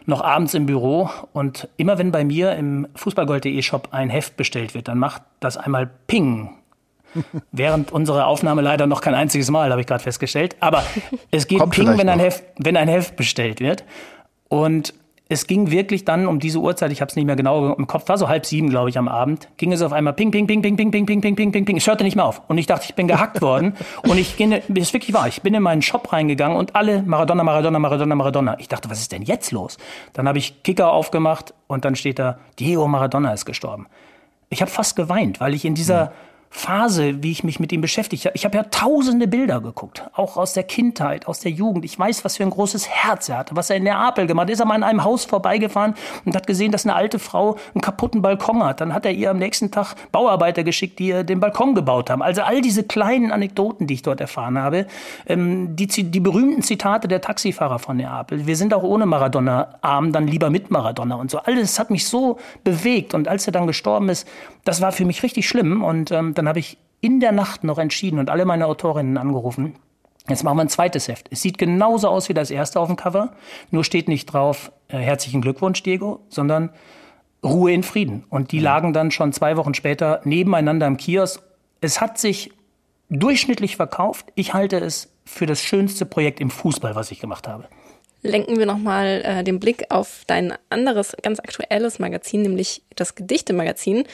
noch abends im Büro und immer wenn bei mir im Fußballgold.de Shop ein Heft bestellt wird, dann macht das einmal Ping Während unserer Aufnahme leider noch kein einziges Mal, habe ich gerade festgestellt. Aber es geht Kommt Ping, wenn ein, Heft, wenn ein Heft bestellt wird. Und es ging wirklich dann um diese Uhrzeit, ich habe es nicht mehr genau im Kopf, war so halb sieben, glaube ich, am Abend, ging es auf einmal ping, ping, ping, ping, ping, ping, ping, ping, ping, ping, ping. Es hörte nicht mehr auf. Und ich dachte, ich bin gehackt worden. Und ich ging, ist wirklich wahr, ich bin in meinen Shop reingegangen und alle Maradona, Maradona, Maradona, Maradona. Ich dachte, was ist denn jetzt los? Dann habe ich Kicker aufgemacht und dann steht da, Diego Maradona ist gestorben. Ich habe fast geweint, weil ich in dieser Phase, wie ich mich mit ihm beschäftigt habe. Ich habe ja tausende Bilder geguckt, auch aus der Kindheit, aus der Jugend. Ich weiß, was für ein großes Herz er hatte, was er in Neapel gemacht hat. Ist er mal in einem Haus vorbeigefahren und hat gesehen, dass eine alte Frau einen kaputten Balkon hat. Dann hat er ihr am nächsten Tag Bauarbeiter geschickt, die ihr den Balkon gebaut haben. Also all diese kleinen Anekdoten, die ich dort erfahren habe, ähm, die, die berühmten Zitate der Taxifahrer von Neapel. Wir sind auch ohne Maradona arm, dann lieber mit Maradona und so. Alles hat mich so bewegt. Und als er dann gestorben ist, das war für mich richtig schlimm. Und ähm, dann habe ich in der Nacht noch entschieden und alle meine Autorinnen angerufen. Jetzt machen wir ein zweites Heft. Es sieht genauso aus wie das erste auf dem Cover, nur steht nicht drauf äh, herzlichen Glückwunsch, Diego, sondern Ruhe in Frieden. Und die lagen dann schon zwei Wochen später nebeneinander im Kiosk. Es hat sich durchschnittlich verkauft. Ich halte es für das schönste Projekt im Fußball, was ich gemacht habe. Lenken wir nochmal äh, den Blick auf dein anderes, ganz aktuelles Magazin, nämlich das Gedichte-Magazin.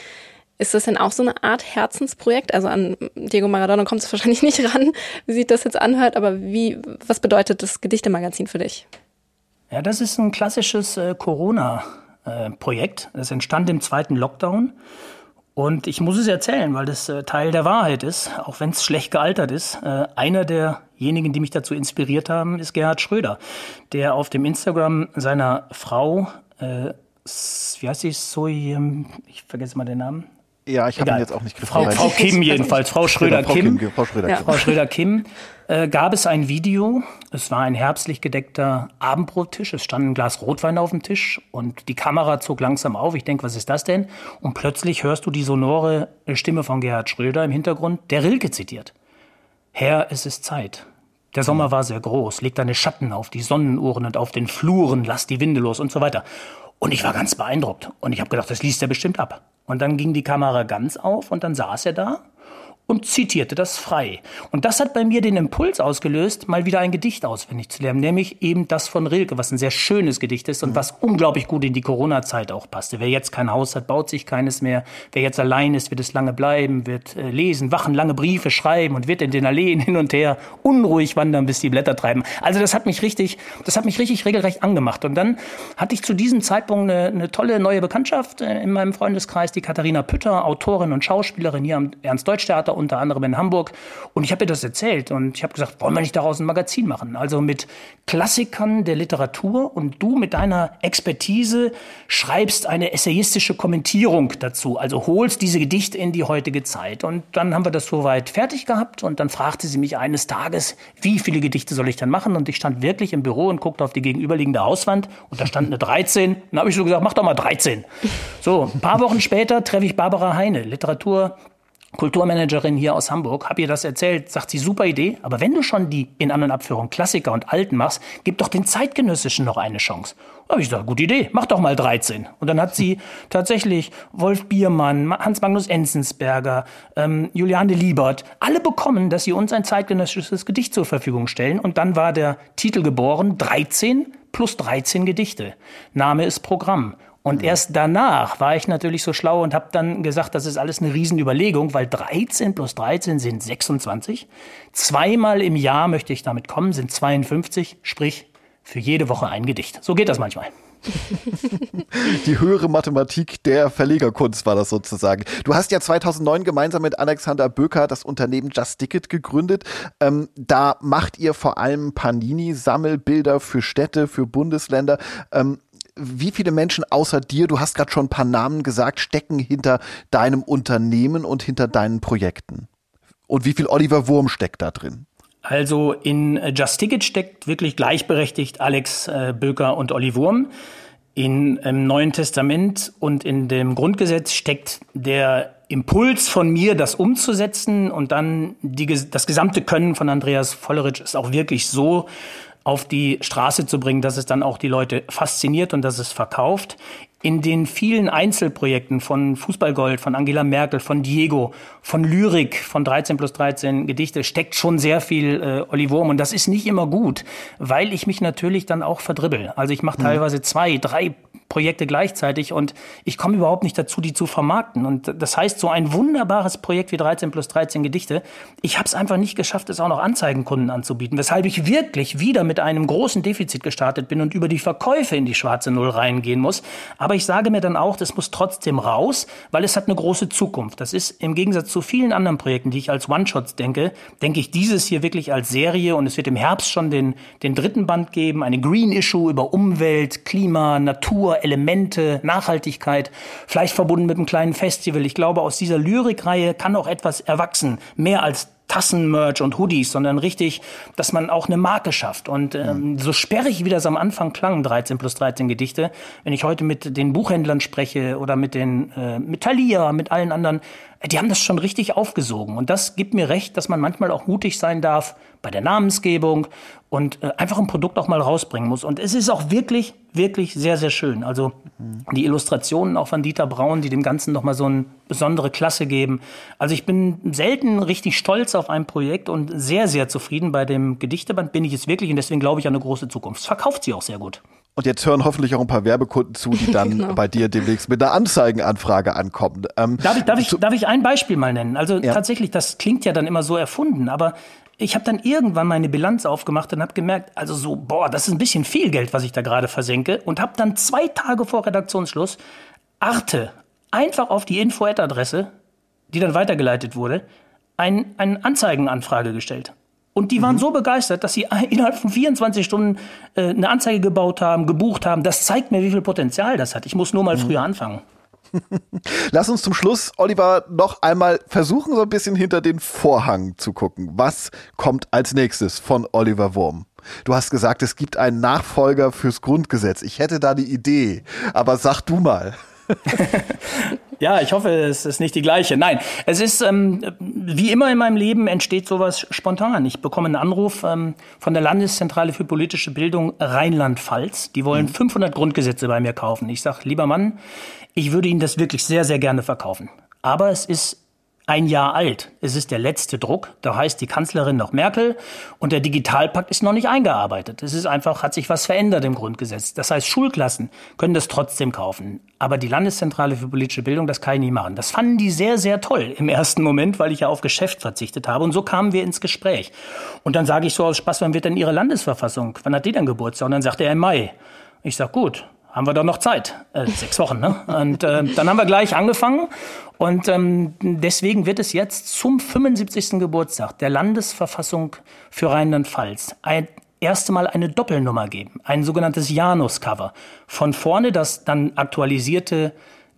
Ist das denn auch so eine Art Herzensprojekt? Also an Diego Maradona kommt es wahrscheinlich nicht ran, wie sich das jetzt anhört, aber wie, was bedeutet das Gedichtemagazin für dich? Ja, das ist ein klassisches äh, Corona-Projekt. Äh, das entstand im zweiten Lockdown. Und ich muss es erzählen, weil das äh, Teil der Wahrheit ist, auch wenn es schlecht gealtert ist. Äh, einer derjenigen, die mich dazu inspiriert haben, ist Gerhard Schröder, der auf dem Instagram seiner Frau, äh, wie heißt sie, so, ich vergesse mal den Namen, ja, ich habe ihn jetzt auch nicht Frau, Frau Kim jedenfalls, Frau Schröder Frau Kim. Kim. Frau Schröder, ja. Frau Schröder Kim äh, gab es ein Video. Es war ein herbstlich gedeckter Abendbrottisch. Es stand ein Glas Rotwein auf dem Tisch und die Kamera zog langsam auf. Ich denke, was ist das denn? Und plötzlich hörst du die sonore Stimme von Gerhard Schröder im Hintergrund, der Rilke zitiert. Herr, es ist Zeit. Der Sommer war sehr groß. Leg deine Schatten auf die Sonnenuhren und auf den Fluren, lass die Winde los und so weiter. Und ich war ganz beeindruckt. Und ich habe gedacht, das liest er bestimmt ab. Und dann ging die Kamera ganz auf und dann saß er da und zitierte das frei. Und das hat bei mir den Impuls ausgelöst, mal wieder ein Gedicht auswendig zu lernen, nämlich eben das von Rilke, was ein sehr schönes Gedicht ist und mhm. was unglaublich gut in die Corona-Zeit auch passte. Wer jetzt kein Haus hat, baut sich keines mehr. Wer jetzt allein ist, wird es lange bleiben, wird äh, lesen, wachen, lange Briefe schreiben und wird in den Alleen hin und her unruhig wandern, bis die Blätter treiben. Also das hat mich richtig, das hat mich richtig regelrecht angemacht. Und dann hatte ich zu diesem Zeitpunkt eine, eine tolle neue Bekanntschaft äh, in meinem Freundeskreis, die Katharina Pütter, Autorin und Schauspielerin hier am Ernst-Deutsch-Theater unter anderem in Hamburg. Und ich habe ihr das erzählt und ich habe gesagt, wollen wir nicht daraus ein Magazin machen? Also mit Klassikern der Literatur und du mit deiner Expertise schreibst eine essayistische Kommentierung dazu. Also holst diese Gedichte in die heutige Zeit. Und dann haben wir das soweit fertig gehabt und dann fragte sie mich eines Tages, wie viele Gedichte soll ich dann machen? Und ich stand wirklich im Büro und guckte auf die gegenüberliegende Hauswand und da stand eine 13. Dann habe ich so gesagt, mach doch mal 13. So, ein paar Wochen später treffe ich Barbara Heine, Literatur Kulturmanagerin hier aus Hamburg, hab ihr das erzählt, sagt sie, super Idee, aber wenn du schon die in An- und Abführung Klassiker und Alten machst, gib doch den Zeitgenössischen noch eine Chance. Da habe ich gesagt, gute Idee, mach doch mal 13. Und dann hat sie tatsächlich Wolf Biermann, Hans-Magnus Enzensberger, ähm, Juliane Liebert, alle bekommen, dass sie uns ein zeitgenössisches Gedicht zur Verfügung stellen. Und dann war der Titel geboren, 13 plus 13 Gedichte. Name ist Programm. Und erst danach war ich natürlich so schlau und habe dann gesagt, das ist alles eine Riesenüberlegung, weil 13 plus 13 sind 26. Zweimal im Jahr möchte ich damit kommen, sind 52, sprich für jede Woche ein Gedicht. So geht das manchmal. Die höhere Mathematik der Verlegerkunst war das sozusagen. Du hast ja 2009 gemeinsam mit Alexander Böker das Unternehmen Just Ticket gegründet. Ähm, da macht ihr vor allem Panini-Sammelbilder für Städte, für Bundesländer. Ähm, wie viele Menschen außer dir, du hast gerade schon ein paar Namen gesagt, stecken hinter deinem Unternehmen und hinter deinen Projekten? Und wie viel Oliver Wurm steckt da drin? Also in Just Ticket steckt wirklich gleichberechtigt Alex äh, Böker und Olli Wurm. In, Im Neuen Testament und in dem Grundgesetz steckt der Impuls von mir, das umzusetzen und dann die, das gesamte Können von Andreas Volleritsch ist auch wirklich so auf die Straße zu bringen, dass es dann auch die Leute fasziniert und dass es verkauft. In den vielen Einzelprojekten von Fußballgold, von Angela Merkel, von Diego, von Lyrik, von 13 plus 13 Gedichte steckt schon sehr viel äh, Olli Wurm. Und das ist nicht immer gut, weil ich mich natürlich dann auch verdribbel. Also ich mache mhm. teilweise zwei, drei Projekte gleichzeitig und ich komme überhaupt nicht dazu, die zu vermarkten. Und das heißt, so ein wunderbares Projekt wie 13 plus 13 Gedichte, ich habe es einfach nicht geschafft, es auch noch Anzeigenkunden anzubieten, weshalb ich wirklich wieder mit einem großen Defizit gestartet bin und über die Verkäufe in die schwarze Null reingehen muss. Aber ich sage mir dann auch, das muss trotzdem raus, weil es hat eine große Zukunft. Das ist im Gegensatz zu vielen anderen Projekten, die ich als One-Shots denke, denke ich dieses hier wirklich als Serie und es wird im Herbst schon den, den dritten Band geben, eine Green Issue über Umwelt, Klima, Natur, Elemente, Nachhaltigkeit, vielleicht verbunden mit einem kleinen Festival. Ich glaube, aus dieser Lyrikreihe kann auch etwas erwachsen, mehr als Tassenmerch und Hoodies, sondern richtig, dass man auch eine Marke schafft. Und ähm, so sperrig, wie das am Anfang klang, 13 plus 13 Gedichte, wenn ich heute mit den Buchhändlern spreche oder mit den äh, mit Thalia, mit allen anderen, die haben das schon richtig aufgesogen. Und das gibt mir recht, dass man manchmal auch mutig sein darf bei der Namensgebung und äh, einfach ein Produkt auch mal rausbringen muss. Und es ist auch wirklich, wirklich sehr, sehr schön. Also die Illustrationen auch von Dieter Braun, die dem Ganzen nochmal so eine besondere Klasse geben. Also ich bin selten richtig stolz auf ein Projekt und sehr, sehr zufrieden. Bei dem Gedichteband bin ich es wirklich und deswegen glaube ich an eine große Zukunft. Es verkauft sie auch sehr gut. Und jetzt hören hoffentlich auch ein paar Werbekunden zu, die dann genau. bei dir demnächst mit einer Anzeigenanfrage ankommen. Ähm, darf, ich, darf, ich, darf ich ein Beispiel mal nennen? Also ja. tatsächlich, das klingt ja dann immer so erfunden, aber ich habe dann irgendwann meine Bilanz aufgemacht und habe gemerkt, also so, boah, das ist ein bisschen viel Geld, was ich da gerade versenke. Und habe dann zwei Tage vor Redaktionsschluss Arte einfach auf die Info-Adresse, die dann weitergeleitet wurde, ein, eine Anzeigenanfrage gestellt. Und die waren mhm. so begeistert, dass sie innerhalb von 24 Stunden äh, eine Anzeige gebaut haben, gebucht haben. Das zeigt mir, wie viel Potenzial das hat. Ich muss nur mal mhm. früher anfangen. Lass uns zum Schluss, Oliver, noch einmal versuchen, so ein bisschen hinter den Vorhang zu gucken. Was kommt als nächstes von Oliver Wurm? Du hast gesagt, es gibt einen Nachfolger fürs Grundgesetz. Ich hätte da die Idee, aber sag du mal. ja, ich hoffe, es ist nicht die gleiche. Nein, es ist ähm, wie immer in meinem Leben entsteht sowas spontan. Ich bekomme einen Anruf ähm, von der Landeszentrale für politische Bildung Rheinland-Pfalz. Die wollen 500 mhm. Grundgesetze bei mir kaufen. Ich sage, lieber Mann, ich würde Ihnen das wirklich sehr, sehr gerne verkaufen. Aber es ist ein Jahr alt. Es ist der letzte Druck. Da heißt die Kanzlerin noch Merkel und der Digitalpakt ist noch nicht eingearbeitet. Es ist einfach, hat sich was verändert im Grundgesetz. Das heißt, Schulklassen können das trotzdem kaufen. Aber die Landeszentrale für politische Bildung, das kann ich nie machen. Das fanden die sehr, sehr toll im ersten Moment, weil ich ja auf Geschäft verzichtet habe. Und so kamen wir ins Gespräch. Und dann sage ich so aus Spaß, wann wird denn Ihre Landesverfassung? Wann hat die denn Geburtstag? Und dann sagt er im Mai. Ich sag gut, haben wir doch noch Zeit. Äh, sechs Wochen, ne? Und äh, dann haben wir gleich angefangen. Und ähm, deswegen wird es jetzt zum 75. Geburtstag der Landesverfassung für Rheinland-Pfalz ein erste Mal eine Doppelnummer geben, ein sogenanntes Janus-Cover. Von vorne das dann aktualisierte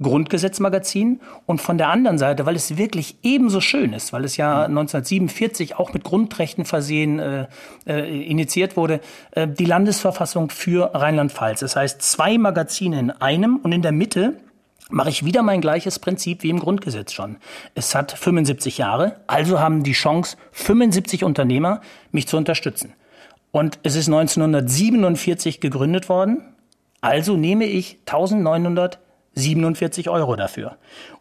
Grundgesetzmagazin und von der anderen Seite, weil es wirklich ebenso schön ist, weil es ja 1947 auch mit Grundrechten versehen äh, äh, initiiert wurde, äh, die Landesverfassung für Rheinland-Pfalz. Das heißt zwei Magazine in einem und in der Mitte mache ich wieder mein gleiches Prinzip wie im Grundgesetz schon. Es hat 75 Jahre, also haben die Chance 75 Unternehmer, mich zu unterstützen. Und es ist 1947 gegründet worden, also nehme ich 1900 47 Euro dafür.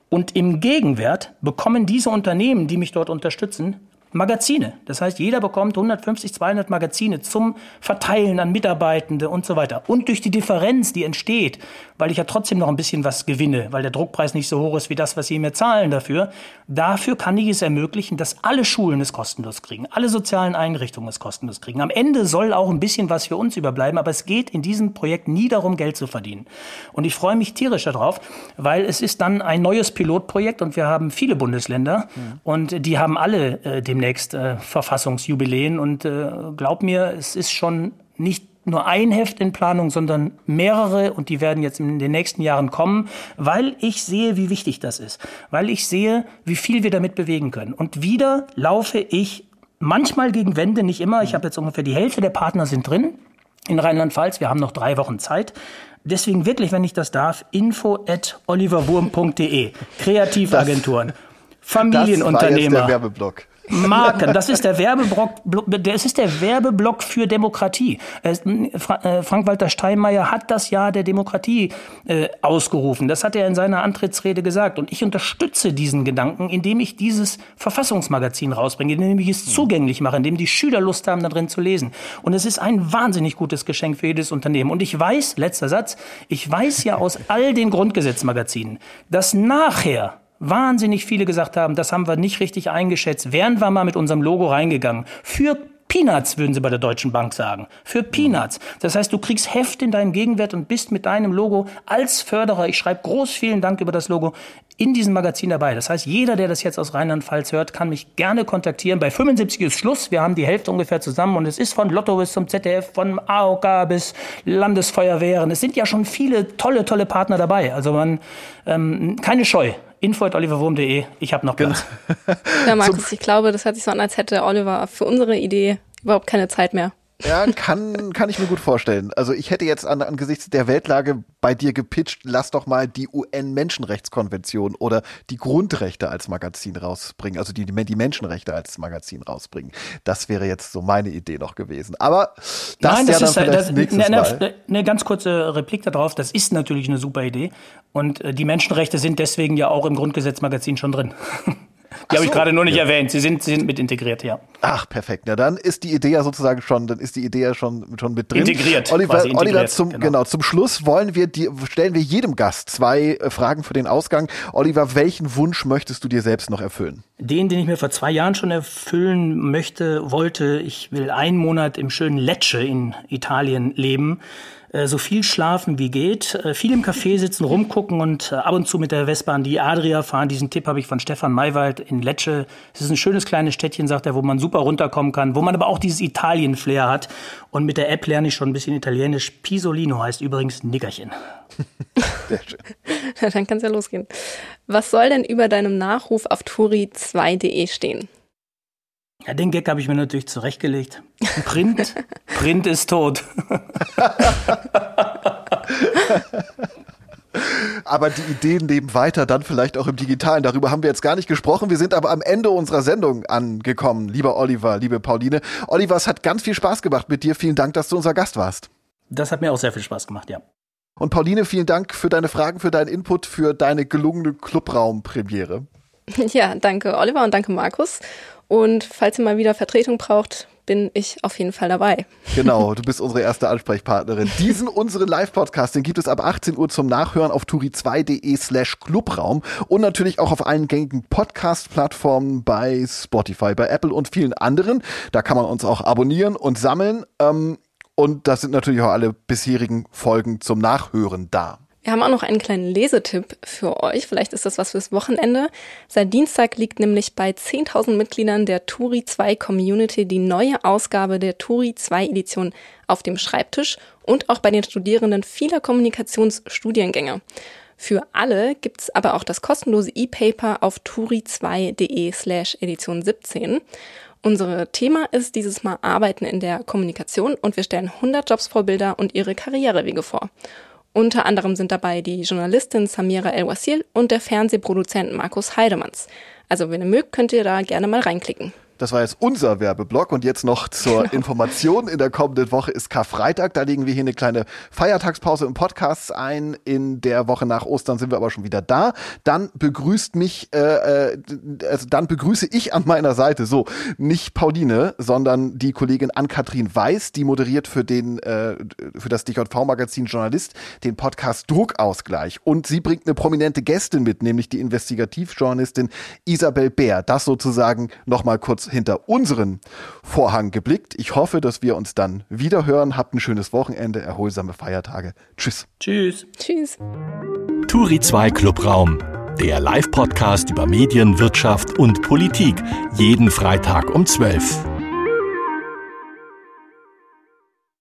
Und im Gegenwert bekommen diese Unternehmen, die mich dort unterstützen, Magazine. Das heißt, jeder bekommt 150, 200 Magazine zum Verteilen an Mitarbeitende und so weiter. Und durch die Differenz, die entsteht, weil ich ja trotzdem noch ein bisschen was gewinne, weil der Druckpreis nicht so hoch ist wie das, was sie mir zahlen dafür, dafür kann ich es ermöglichen, dass alle Schulen es kostenlos kriegen, alle sozialen Einrichtungen es kostenlos kriegen. Am Ende soll auch ein bisschen was für uns überbleiben, aber es geht in diesem Projekt nie darum, Geld zu verdienen. Und ich freue mich tierisch darauf, weil es ist dann ein neues Pilotprojekt und wir haben viele Bundesländer mhm. und die haben alle äh, demnächst äh, Verfassungsjubiläen und äh, glaub mir, es ist schon nicht nur ein Heft in Planung, sondern mehrere und die werden jetzt in den nächsten Jahren kommen, weil ich sehe, wie wichtig das ist, weil ich sehe, wie viel wir damit bewegen können. Und wieder laufe ich manchmal gegen Wände, nicht immer. Ich habe jetzt ungefähr die Hälfte der Partner sind drin in Rheinland-Pfalz. Wir haben noch drei Wochen Zeit. Deswegen wirklich, wenn ich das darf, info at oliverwurm.de. Kreativagenturen, Familienunternehmer. Das war jetzt der Werbeblock. Marken, das ist der Werbeblock, das ist der Werbeblock für Demokratie. Äh, Frank-Walter Steinmeier hat das Jahr der Demokratie äh, ausgerufen. Das hat er in seiner Antrittsrede gesagt. Und ich unterstütze diesen Gedanken, indem ich dieses Verfassungsmagazin rausbringe, indem ich es zugänglich mache, indem die Schüler Lust haben, da drin zu lesen. Und es ist ein wahnsinnig gutes Geschenk für jedes Unternehmen. Und ich weiß, letzter Satz, ich weiß ja aus all den Grundgesetzmagazinen, dass nachher wahnsinnig viele gesagt haben, das haben wir nicht richtig eingeschätzt. Wären wir mal mit unserem Logo reingegangen. Für Peanuts, würden sie bei der Deutschen Bank sagen. Für Peanuts. Das heißt, du kriegst Heft in deinem Gegenwert und bist mit deinem Logo als Förderer, ich schreibe groß vielen Dank über das Logo, in diesem Magazin dabei. Das heißt, jeder, der das jetzt aus Rheinland-Pfalz hört, kann mich gerne kontaktieren. Bei 75 ist Schluss. Wir haben die Hälfte ungefähr zusammen und es ist von Lotto bis zum ZDF, von AOK bis Landesfeuerwehren. Es sind ja schon viele tolle, tolle Partner dabei. Also man, ähm, keine Scheu info.oliverwurm.de. Ich habe noch Platz. Ja, Markus, ich glaube, das hört sich so an, als hätte Oliver für unsere Idee überhaupt keine Zeit mehr. Ja, kann, kann ich mir gut vorstellen. Also ich hätte jetzt an, angesichts der Weltlage bei dir gepitcht, lass doch mal die UN-Menschenrechtskonvention oder die Grundrechte als Magazin rausbringen, also die, die Menschenrechte als Magazin rausbringen. Das wäre jetzt so meine Idee noch gewesen. Aber das, Nein, das ja ist dann das, nächstes ne, Mal. Eine ganz kurze Replik darauf, das ist natürlich eine super Idee. Und äh, die Menschenrechte sind deswegen ja auch im Grundgesetzmagazin schon drin. Die habe ich gerade nur nicht ja. erwähnt. Sie sind, sie sind mit integriert, ja. Ach, perfekt. Ja, dann ist die Idee ja sozusagen schon, dann ist die Idee ja schon, schon mit drin. Integriert. Oliver, integriert, Oliver zum, genau. genau. zum Schluss wollen wir die, stellen wir jedem Gast zwei äh, Fragen für den Ausgang. Oliver, welchen Wunsch möchtest du dir selbst noch erfüllen? Den, den ich mir vor zwei Jahren schon erfüllen möchte, wollte. Ich will einen Monat im schönen Lecce in Italien leben. Äh, so viel schlafen wie geht, äh, viel im Café sitzen, rumgucken und äh, ab und zu mit der Vespa an die Adria fahren. Diesen Tipp habe ich von Stefan Maywald in Lecce. Es ist ein schönes kleines Städtchen, sagt er, wo man super runterkommen kann, wo man aber auch dieses Italien-Flair hat. Und mit der App lerne ich schon ein bisschen Italienisch. Pisolino heißt übrigens Nickerchen. Sehr schön. Ja, dann kann es ja losgehen. Was soll denn über deinem Nachruf auf turi2.de stehen? Ja, den Gag habe ich mir natürlich zurechtgelegt. Print, Print ist tot. aber die Ideen leben weiter, dann vielleicht auch im Digitalen. Darüber haben wir jetzt gar nicht gesprochen. Wir sind aber am Ende unserer Sendung angekommen, lieber Oliver, liebe Pauline. Oliver, es hat ganz viel Spaß gemacht mit dir. Vielen Dank, dass du unser Gast warst. Das hat mir auch sehr viel Spaß gemacht, ja. Und Pauline, vielen Dank für deine Fragen, für deinen Input, für deine gelungene Clubraum-Premiere. Ja, danke Oliver und danke Markus. Und falls ihr mal wieder Vertretung braucht, bin ich auf jeden Fall dabei. Genau, du bist unsere erste Ansprechpartnerin. Diesen unseren Live-Podcast, den gibt es ab 18 Uhr zum Nachhören auf turi2.de slash Clubraum und natürlich auch auf allen gängigen Podcast-Plattformen bei Spotify, bei Apple und vielen anderen. Da kann man uns auch abonnieren und sammeln. Ähm, und da sind natürlich auch alle bisherigen Folgen zum Nachhören da. Wir haben auch noch einen kleinen Lesetipp für euch. Vielleicht ist das was fürs Wochenende. Seit Dienstag liegt nämlich bei 10.000 Mitgliedern der Turi 2 Community die neue Ausgabe der Turi 2 Edition auf dem Schreibtisch und auch bei den Studierenden vieler Kommunikationsstudiengänge. Für alle gibt's aber auch das kostenlose E-Paper auf turi2.de slash Edition 17. Unsere Thema ist dieses Mal Arbeiten in der Kommunikation und wir stellen 100 Jobsvorbilder und ihre Karrierewege vor. Unter anderem sind dabei die Journalistin Samira El-Wasil und der Fernsehproduzent Markus Heidemanns. Also wenn ihr mögt, könnt ihr da gerne mal reinklicken. Das war jetzt unser Werbeblock und jetzt noch zur genau. Information. In der kommenden Woche ist Karfreitag. Da legen wir hier eine kleine Feiertagspause im Podcast ein. In der Woche nach Ostern sind wir aber schon wieder da. Dann begrüßt mich, äh, äh also dann begrüße ich an meiner Seite so nicht Pauline, sondern die Kollegin Ann-Kathrin Weiß, die moderiert für den äh, für das DJV-Magazin Journalist den Podcast Druckausgleich und sie bringt eine prominente Gästin mit, nämlich die Investigativjournalistin Isabel Bär. Das sozusagen nochmal kurz hinter unseren Vorhang geblickt. Ich hoffe, dass wir uns dann wieder hören. Habt ein schönes Wochenende, erholsame Feiertage. Tschüss. Tschüss. Tschüss. Turi 2 Clubraum, der Live-Podcast über Medien, Wirtschaft und Politik. Jeden Freitag um 12